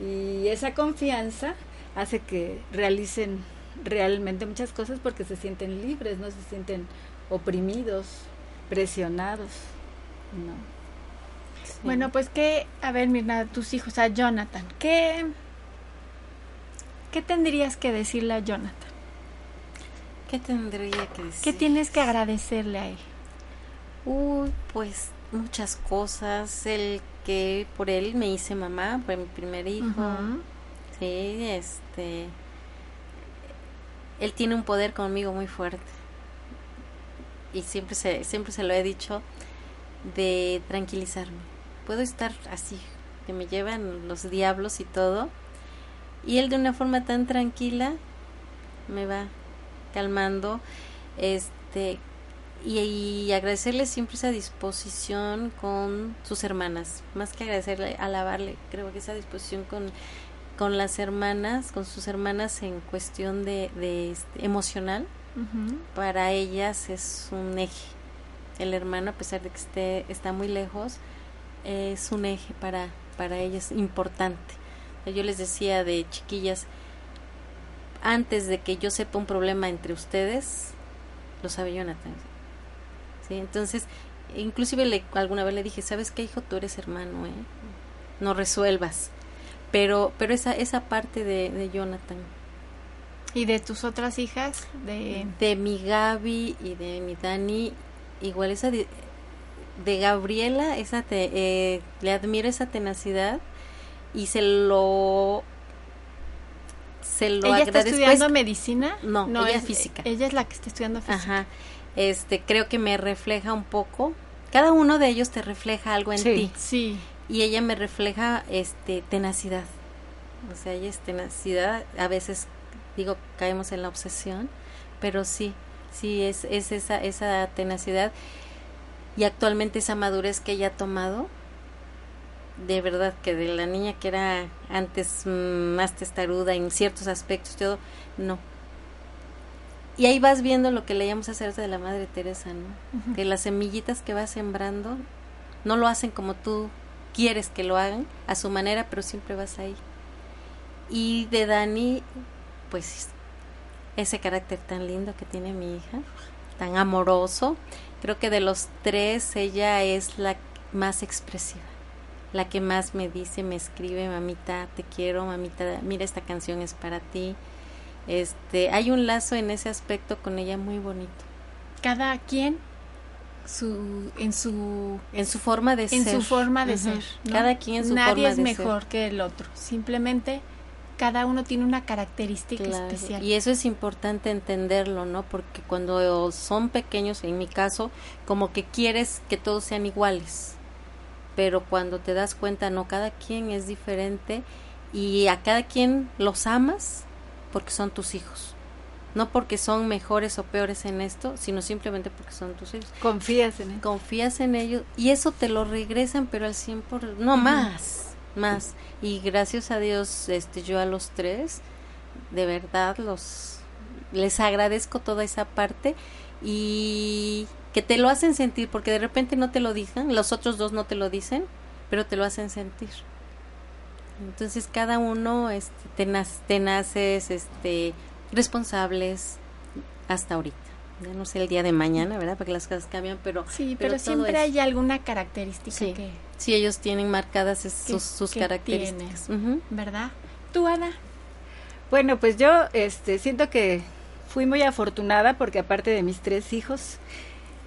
Y esa confianza hace que realicen realmente muchas cosas porque se sienten libres, no se sienten oprimidos, presionados. No. Bueno, pues que, a ver, mira, tus hijos, a Jonathan, ¿qué, ¿qué tendrías que decirle a Jonathan? ¿Qué tendría que decir? ¿Qué tienes que agradecerle a él? Uy, pues muchas cosas. El que por él me hice mamá, fue mi primer hijo. Ujú. Sí, este. Él tiene un poder conmigo muy fuerte. Y siempre se, siempre se lo he dicho de tranquilizarme. Puedo estar así, que me llevan los diablos y todo. Y él de una forma tan tranquila me va calmando. Este, y, agradecerle siempre esa disposición con sus hermanas. Más que agradecerle, alabarle, creo que esa disposición con, con las hermanas, con sus hermanas en cuestión de, de este, emocional, Para ellas es un eje. El hermano, a pesar de que esté, está muy lejos, es un eje para, para ellas importante. Yo les decía de chiquillas, antes de que yo sepa un problema entre ustedes, lo sabe Jonathan. ¿Sí? Entonces, inclusive le, alguna vez le dije, ¿sabes qué, hijo? Tú eres hermano, ¿eh? No resuelvas. Pero, pero esa, esa parte de, de Jonathan, ¿Y de tus otras hijas? De... de mi Gaby y de mi Dani, igual esa de, de Gabriela, esa te, eh, le admiro esa tenacidad y se lo se lo ¿Ella está estudiando Es- medicina? No, ella es física. Ella es la que está estudiando física. Ajá. Este, creo que me refleja un poco. Cada uno de ellos te refleja algo en Sí. ti. Sí. Y ella me refleja este tenacidad. O sea, ella es tenacidad, a veces digo caemos en la obsesión, pero sí, sí es es esa esa tenacidad y actualmente esa madurez que ella ha tomado de verdad que de la niña que era antes más testaruda en ciertos aspectos todo no. Y ahí vas viendo lo que leíamos hacer de la madre Teresa no que las semillitas que vas sembrando no lo hacen como tú quieres que lo hagan a su manera pero siempre vas ahí. Y de Dani pues ese carácter tan lindo que tiene mi hija tan amoroso creo que de los tres ella es la más expresiva la que más me dice, me escribe, mamita, te quiero, mamita, mira esta canción es para ti. Este, hay un lazo en ese aspecto con ella muy bonito. Cada quien su en su En su forma de en ser. su forma de ser. ¿no? Cada quien en su Nadie forma es de mejor ser. que el otro. Simplemente cada uno tiene una característica Claro, especial. Y eso es importante entenderlo, ¿no? Porque cuando son pequeños, en mi caso, como que quieres que todos sean iguales. Pero cuando te das cuenta, no, cada quien es diferente y a cada quien los amas porque son tus hijos. No porque son mejores o peores en esto, sino simplemente porque son tus hijos. Confías en él. Confías en ellos y eso te lo regresan, pero al 100 por... No, más, más. Y gracias a Dios, este, yo a los tres, de verdad, los les agradezco toda esa parte y que te lo hacen sentir, porque de repente no te lo dicen, los otros dos no te lo dicen, pero te lo hacen sentir. Entonces cada uno este, tenaz, tenaces, este, responsables hasta ahorita. Ya no sé el día de mañana, ¿verdad? Porque las cosas cambian, pero sí, pero siempre es- hay alguna característica Sí. que, Sí, ellos tienen marcadas es- que- sus, sus que características. tienen, Ujú. ¿verdad? Tú, Ada. Bueno, pues yo este, siento que fui muy afortunada porque aparte de mis tres hijos,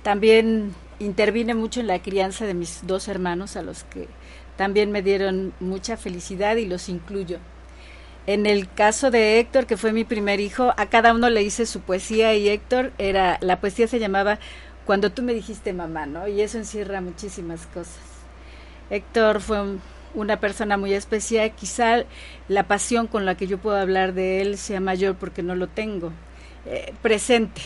también intervine mucho en la crianza de mis dos hermanos a los que también me dieron mucha felicidad y los incluyo. En el caso de Héctor, que fue mi primer hijo, a cada uno le hice su poesía y Héctor era, la poesía se llamaba Cuando tú me dijiste mamá, ¿no? Y eso encierra muchísimas cosas. Héctor fue un, una persona muy especial. Quizá la pasión con la que yo puedo hablar de él sea mayor porque no lo tengo eh, presente,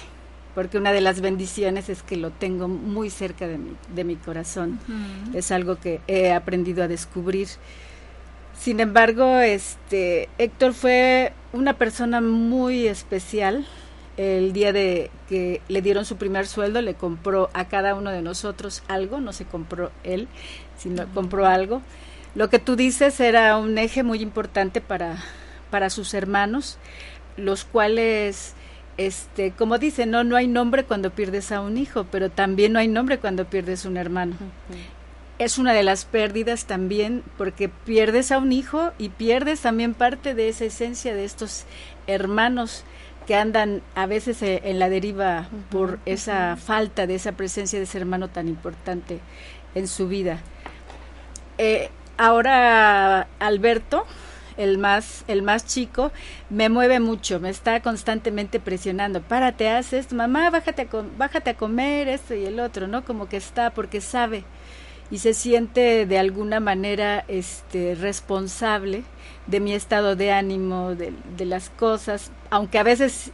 porque una de las bendiciones es que lo tengo muy cerca de mi, de mi corazón. Es algo que he aprendido a descubrir. Sin embargo, este Héctor fue una persona muy especial. El día de que le dieron su primer sueldo, le compró a cada uno de nosotros algo, no se compró él, sino compró algo. Lo que tú dices era un eje muy importante para, para sus hermanos, los cuales este, como dicen, no, no hay nombre cuando pierdes a un hijo, pero también no hay nombre cuando pierdes un hermano. Es una de las pérdidas también porque pierdes a un hijo y pierdes también parte de esa esencia de estos hermanos que andan a veces eh, en la deriva por esa falta de esa presencia de ese hermano tan importante en su vida. Eh, ahora Alberto, el más, el más chico, me mueve mucho, me está constantemente presionando. Párate, haz esto, mamá, bájate a, bájate a comer esto y el otro, ¿no? Como que está, porque sabe y se siente de alguna manera este, responsable de mi estado de ánimo, de, de las cosas, aunque a veces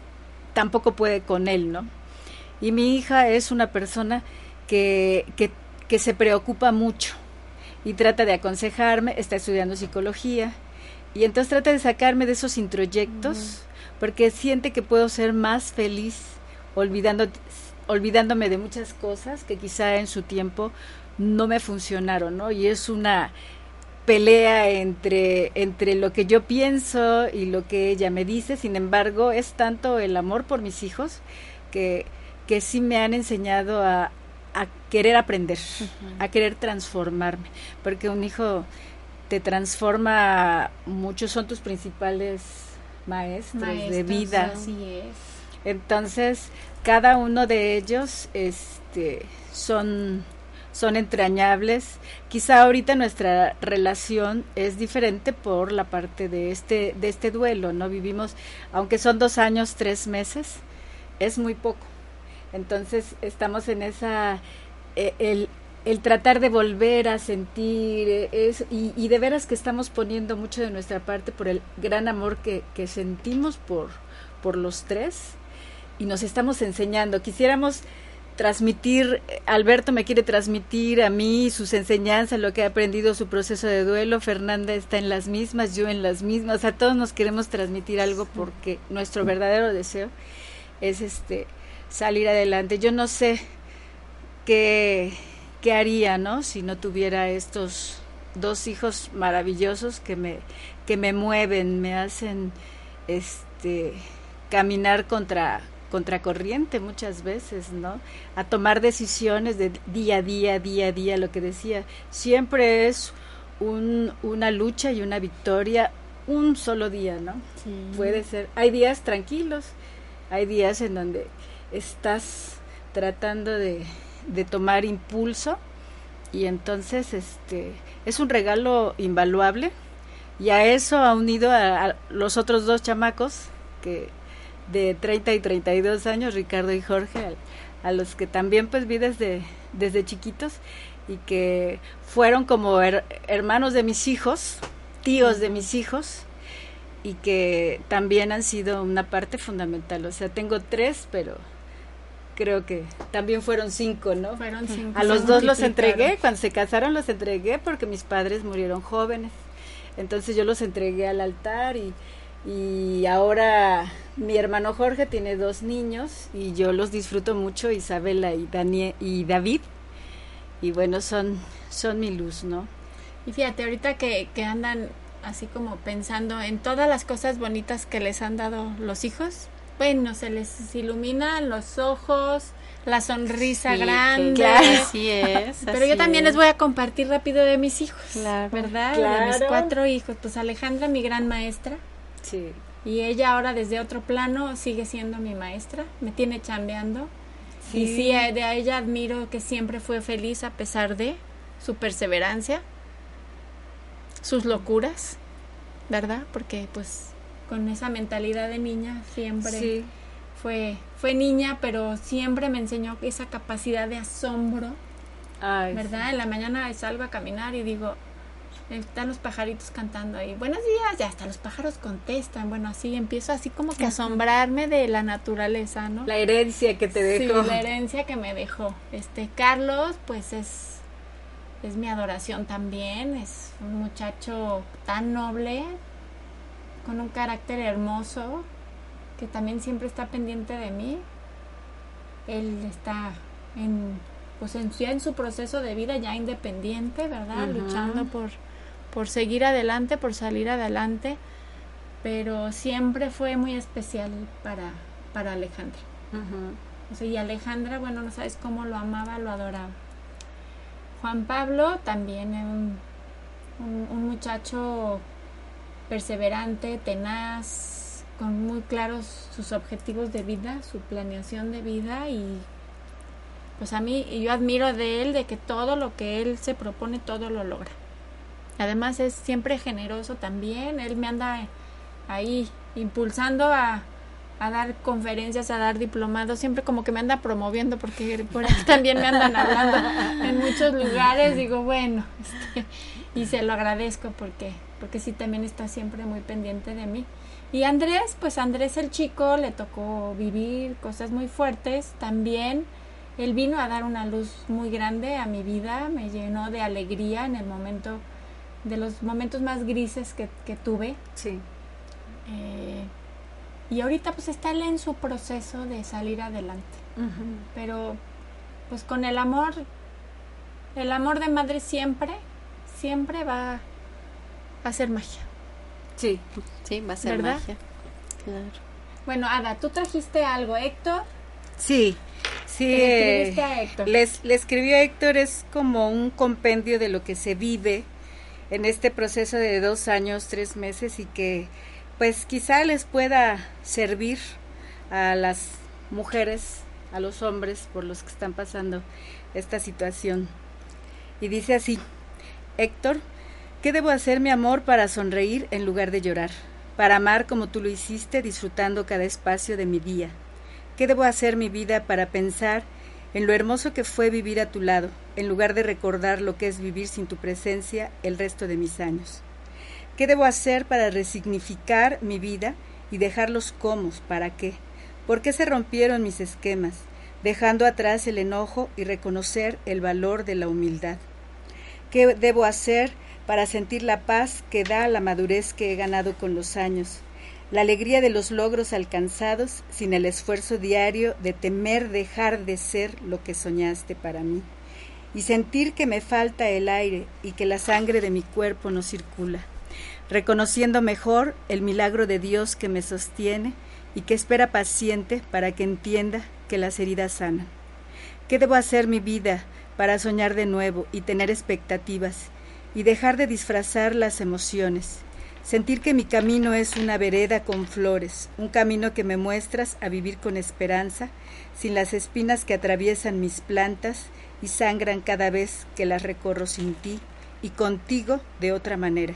tampoco puede con él, ¿no? Y mi hija es una persona que, que, que se preocupa mucho y trata de aconsejarme, está estudiando psicología, y entonces trata de sacarme de esos introyectos porque siente que puedo ser más feliz olvidando, olvidándome de muchas cosas que quizá en su tiempo no me funcionaron, ¿no? Y es una pelea entre, entre lo que yo pienso y lo que ella me dice, sin embargo, es tanto el amor por mis hijos que, que sí me han enseñado a, a querer aprender, a querer transformarme, porque un hijo te transforma mucho, son tus principales maestros, de vida. Así es. Entonces, cada uno de ellos este, son, son entrañables. Quizá ahorita nuestra relación es diferente por la parte de este, de este duelo, ¿no? Vivimos, aunque son dos años, tres meses, es muy poco. Entonces, estamos en esa, eh, el, el tratar de volver a sentir eh, es, y, de veras que estamos poniendo mucho de nuestra parte por el gran amor que, que sentimos por, por los tres y nos estamos enseñando. Quisiéramos transmitir, Alberto me quiere transmitir a mí sus enseñanzas, lo que ha aprendido, su proceso de duelo, Fernanda está en las mismas, yo en las mismas, o sea, todos nos queremos transmitir algo porque nuestro verdadero deseo es este salir adelante. Yo no sé qué qué haría, ¿no? Si no tuviera estos dos hijos maravillosos que me que me mueven, me hacen este caminar contra contracorriente muchas veces, ¿no? A tomar decisiones de día a día, día a día, lo que decía, siempre es un, una lucha y una victoria un solo día, ¿no? Puede ser, hay días tranquilos, hay días en donde estás tratando de de tomar impulso y entonces este es un regalo invaluable y a eso ha unido a, los otros dos chamacos que de 30 y 32 años, Ricardo y Jorge, a, los que también pues vi desde, desde chiquitos y que fueron como hermanos de mis hijos, tíos de mis hijos y que también han sido una parte fundamental. O sea, tengo tres, pero creo que también fueron cinco, ¿no? Fueron cinco. A los dos los entregué, cuando se casaron los entregué porque mis padres murieron jóvenes. Entonces yo los entregué al altar y, y ahora mi hermano Jorge tiene dos niños y yo los disfruto mucho, Isabela y, Daniel, y David. Y bueno, son, son mi luz, ¿no? Y fíjate, ahorita que, que andan así como pensando en todas las cosas bonitas que les han dado los hijos, bueno, se les iluminan los ojos, la sonrisa grande. Claro, así es. Pero yo también les voy a compartir rápido de mis hijos, claro, ¿verdad? Claro. De mis cuatro hijos. Pues Alejandra, mi gran maestra. Sí. Y ella ahora desde otro plano sigue siendo mi maestra, me tiene chambeando. Sí. Y sí, de ella admiro que siempre fue feliz a pesar de su perseverancia, sus locuras, ¿verdad? Porque pues con esa mentalidad de niña siempre Sí. fue fue niña pero siempre me enseñó esa capacidad de asombro Ay, verdad en la mañana salgo a caminar y digo están los pajaritos cantando ahí, buenos días, ya hasta los pájaros contestan, bueno, así empiezo así como que asombrarme de la naturaleza, ¿no? La herencia que te dejó. Sí, la herencia que me dejó. Este, Carlos, pues es, es mi adoración también, es un muchacho tan noble, con un carácter hermoso, que también siempre está pendiente de mí. Él está en pues en, ya en su proceso de vida ya independiente, ¿verdad? Luchando por, por seguir adelante, por salir adelante, pero siempre fue muy especial para, para Alejandra. o sea, y Alejandra, bueno, no sabes cómo lo amaba, lo adoraba. Juan Pablo también es un, un muchacho perseverante, tenaz, con muy claros sus objetivos de vida, su planeación de vida y pues a mí yo admiro de él de que todo lo que él se propone todo lo logra. Además es siempre generoso también, él me anda ahí impulsando a, a dar conferencias, a dar diplomados, siempre como que me anda promoviendo porque por ahí también me andan hablando en muchos lugares, digo, bueno, este, y se lo agradezco porque porque sí también está siempre muy pendiente de mí. Y Andrés, pues Andrés el chico le tocó vivir cosas muy fuertes también él vino a dar una luz muy grande a mi vida, me llenó de alegría en el momento, de los momentos más grises que, tuve. Sí. Eh, y ahorita pues está él en su proceso de salir adelante. Pero pues con el amor, el amor de madre siempre, siempre va a ser magia. Sí, sí, va a ser magia. Claro. Bueno, Ada, tú trajiste algo, Héctor. Sí, Sí, le, a Héctor? Les, le escribió a Héctor, es como un compendio de lo que se vive en este proceso de dos años, tres meses y que pues quizá les pueda servir a las mujeres, a los hombres por los que están pasando esta situación. Y dice así, Héctor, ¿qué debo hacer mi amor para sonreír en lugar de llorar? Para amar como tú lo hiciste, disfrutando cada espacio de mi día ¿Qué debo hacer mi vida para pensar en lo hermoso que fue vivir a tu lado, en lugar de recordar lo que es vivir sin tu presencia el resto de mis años? ¿Qué debo hacer para resignificar mi vida y dejarlos comos? ¿Para qué? ¿Por qué se rompieron mis esquemas, dejando atrás el enojo y reconocer el valor de la humildad? ¿Qué debo hacer para sentir la paz que da la madurez que he ganado con los años? La alegría de los logros alcanzados sin el esfuerzo diario de temer dejar de ser lo que soñaste para mí, y sentir que me falta el aire y que la sangre de mi cuerpo no circula, reconociendo mejor el milagro de Dios que me sostiene y que espera paciente para que entienda que las heridas sanan. ¿Qué debo hacer mi vida para soñar de nuevo y tener expectativas y dejar de disfrazar las emociones? Sentir que mi camino es una vereda con flores, un camino que me muestras a vivir con esperanza, sin las espinas que atraviesan mis plantas y sangran cada vez que las recorro sin ti y contigo de otra manera.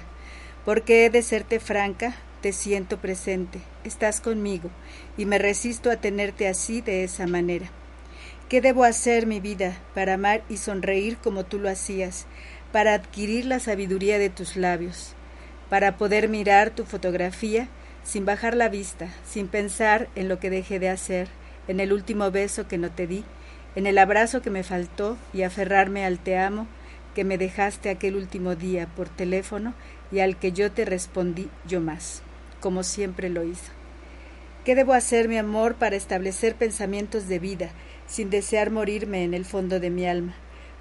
Porque he de serte franca, te siento presente, estás conmigo y me resisto a tenerte así de esa manera. ¿Qué debo hacer, mi vida, para amar y sonreír como tú lo hacías, para adquirir la sabiduría de tus labios? Para poder mirar tu fotografía sin bajar la vista, sin pensar en lo que dejé de hacer, en el último beso que no te di, en el abrazo que me faltó y aferrarme al te amo que me dejaste aquel último día por teléfono y al que yo te respondí yo más, como siempre lo hizo. ¿Qué debo hacer, mi amor, para establecer pensamientos de vida, sin desear morirme en el fondo de mi alma,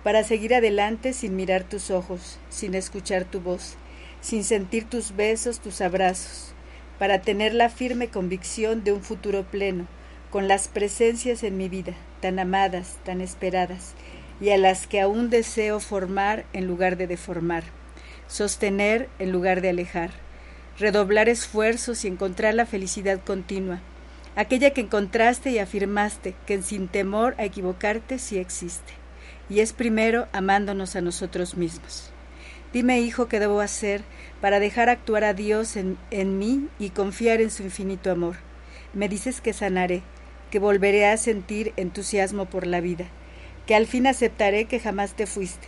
para seguir adelante sin mirar tus ojos, sin escuchar tu voz, sin sentir tus besos, tus abrazos, para tener la firme convicción de un futuro pleno, con las presencias en mi vida, tan amadas, tan esperadas, y a las que aún deseo formar en lugar de deformar, sostener en lugar de alejar, redoblar esfuerzos y encontrar la felicidad continua, aquella que encontraste y afirmaste que sin temor a equivocarte sí existe, y es primero amándonos a nosotros mismos. Dime, hijo, qué debo hacer para dejar actuar a Dios en, en mí y confiar en su infinito amor. Me dices que sanaré, que volveré a sentir entusiasmo por la vida, que al fin aceptaré que jamás te fuiste,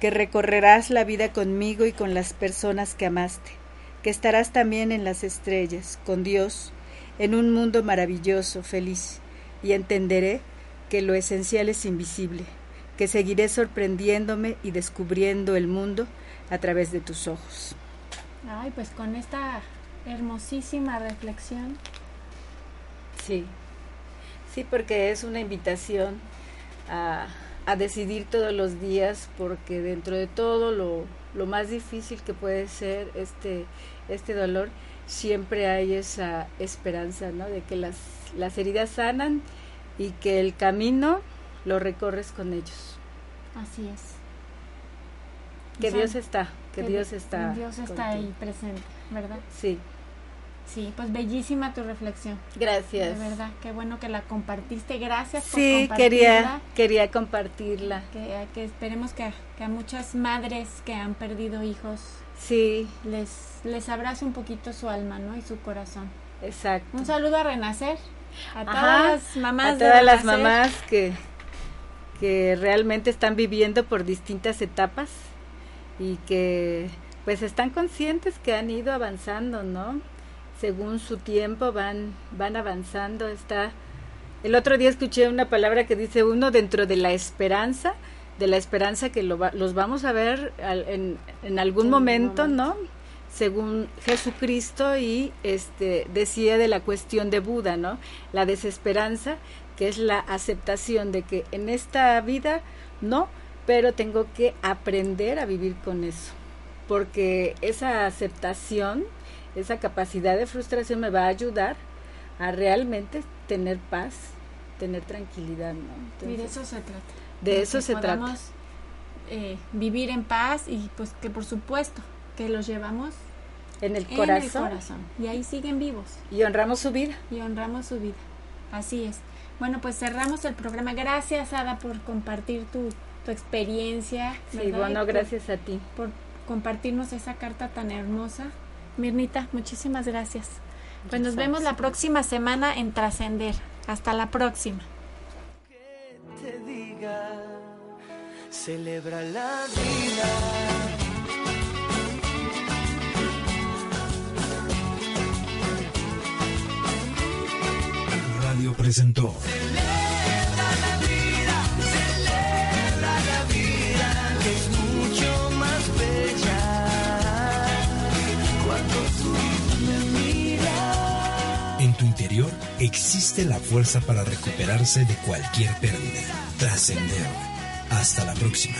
que recorrerás la vida conmigo y con las personas que amaste, que estarás también en las estrellas, con Dios, en un mundo maravilloso, feliz, y entenderé que lo esencial es invisible, que seguiré sorprendiéndome y descubriendo el mundo a través de tus ojos. Ay, pues con esta hermosísima reflexión. Sí, sí, porque es una invitación a, a decidir todos los días, porque dentro de todo lo, lo más difícil que puede ser este, este dolor, siempre hay esa esperanza, ¿no? De que las, las heridas sanan y que el camino lo recorres con ellos. Así es. Que O sea, Dios está, que, que Dios Di- está. Dios está contigo. ahí presente, ¿verdad? Sí, Sí, pues bellísima tu reflexión. gracias. De verdad, qué bueno que la compartiste. Gracias por Sí, compartirla. quería, quería compartirla. Que, que esperemos que, a- que a muchas madres que han perdido hijos Sí, les, les abrace un poquito su alma, ¿no? Y su corazón. exacto. Un saludo a Renacer, a Ajá, todas las mamás a de todas las mamás que, que realmente están viviendo por distintas etapas y que pues están conscientes que han ido avanzando, ¿no? Según su tiempo van, van avanzando. Está el otro día escuché una palabra que dice uno dentro de la esperanza, de la esperanza que lo va- los vamos a ver al- en, en algún En momento, ¿no? Según Jesucristo y este decía de la cuestión de Buda, ¿no? La desesperanza, que es la aceptación de que en esta vida no, pero tengo que aprender a vivir con eso. Porque esa aceptación, esa capacidad de frustración me va a ayudar a realmente tener paz, tener tranquilidad, ¿no? Y de Entonces, eso se trata. de eso se trata. eh, vivir en paz y pues que por supuesto que los llevamos en el en el corazón corazón. Y ahí siguen vivos y honramos su vida. y honramos su vida. Así es. Bueno, pues cerramos el programa. Gracias, Ada, por compartir tu, tu experiencia. Sí, bueno, por- gracias a ti. por compartirnos esa carta tan hermosa. Mirnita, muchísimas gracias. Pues nos vemos la próxima semana en Trascender. Hasta la próxima. te diga, celebra la vida. Radio presentó existe la fuerza para recuperarse de cualquier pérdida. Trascender. Hasta la próxima.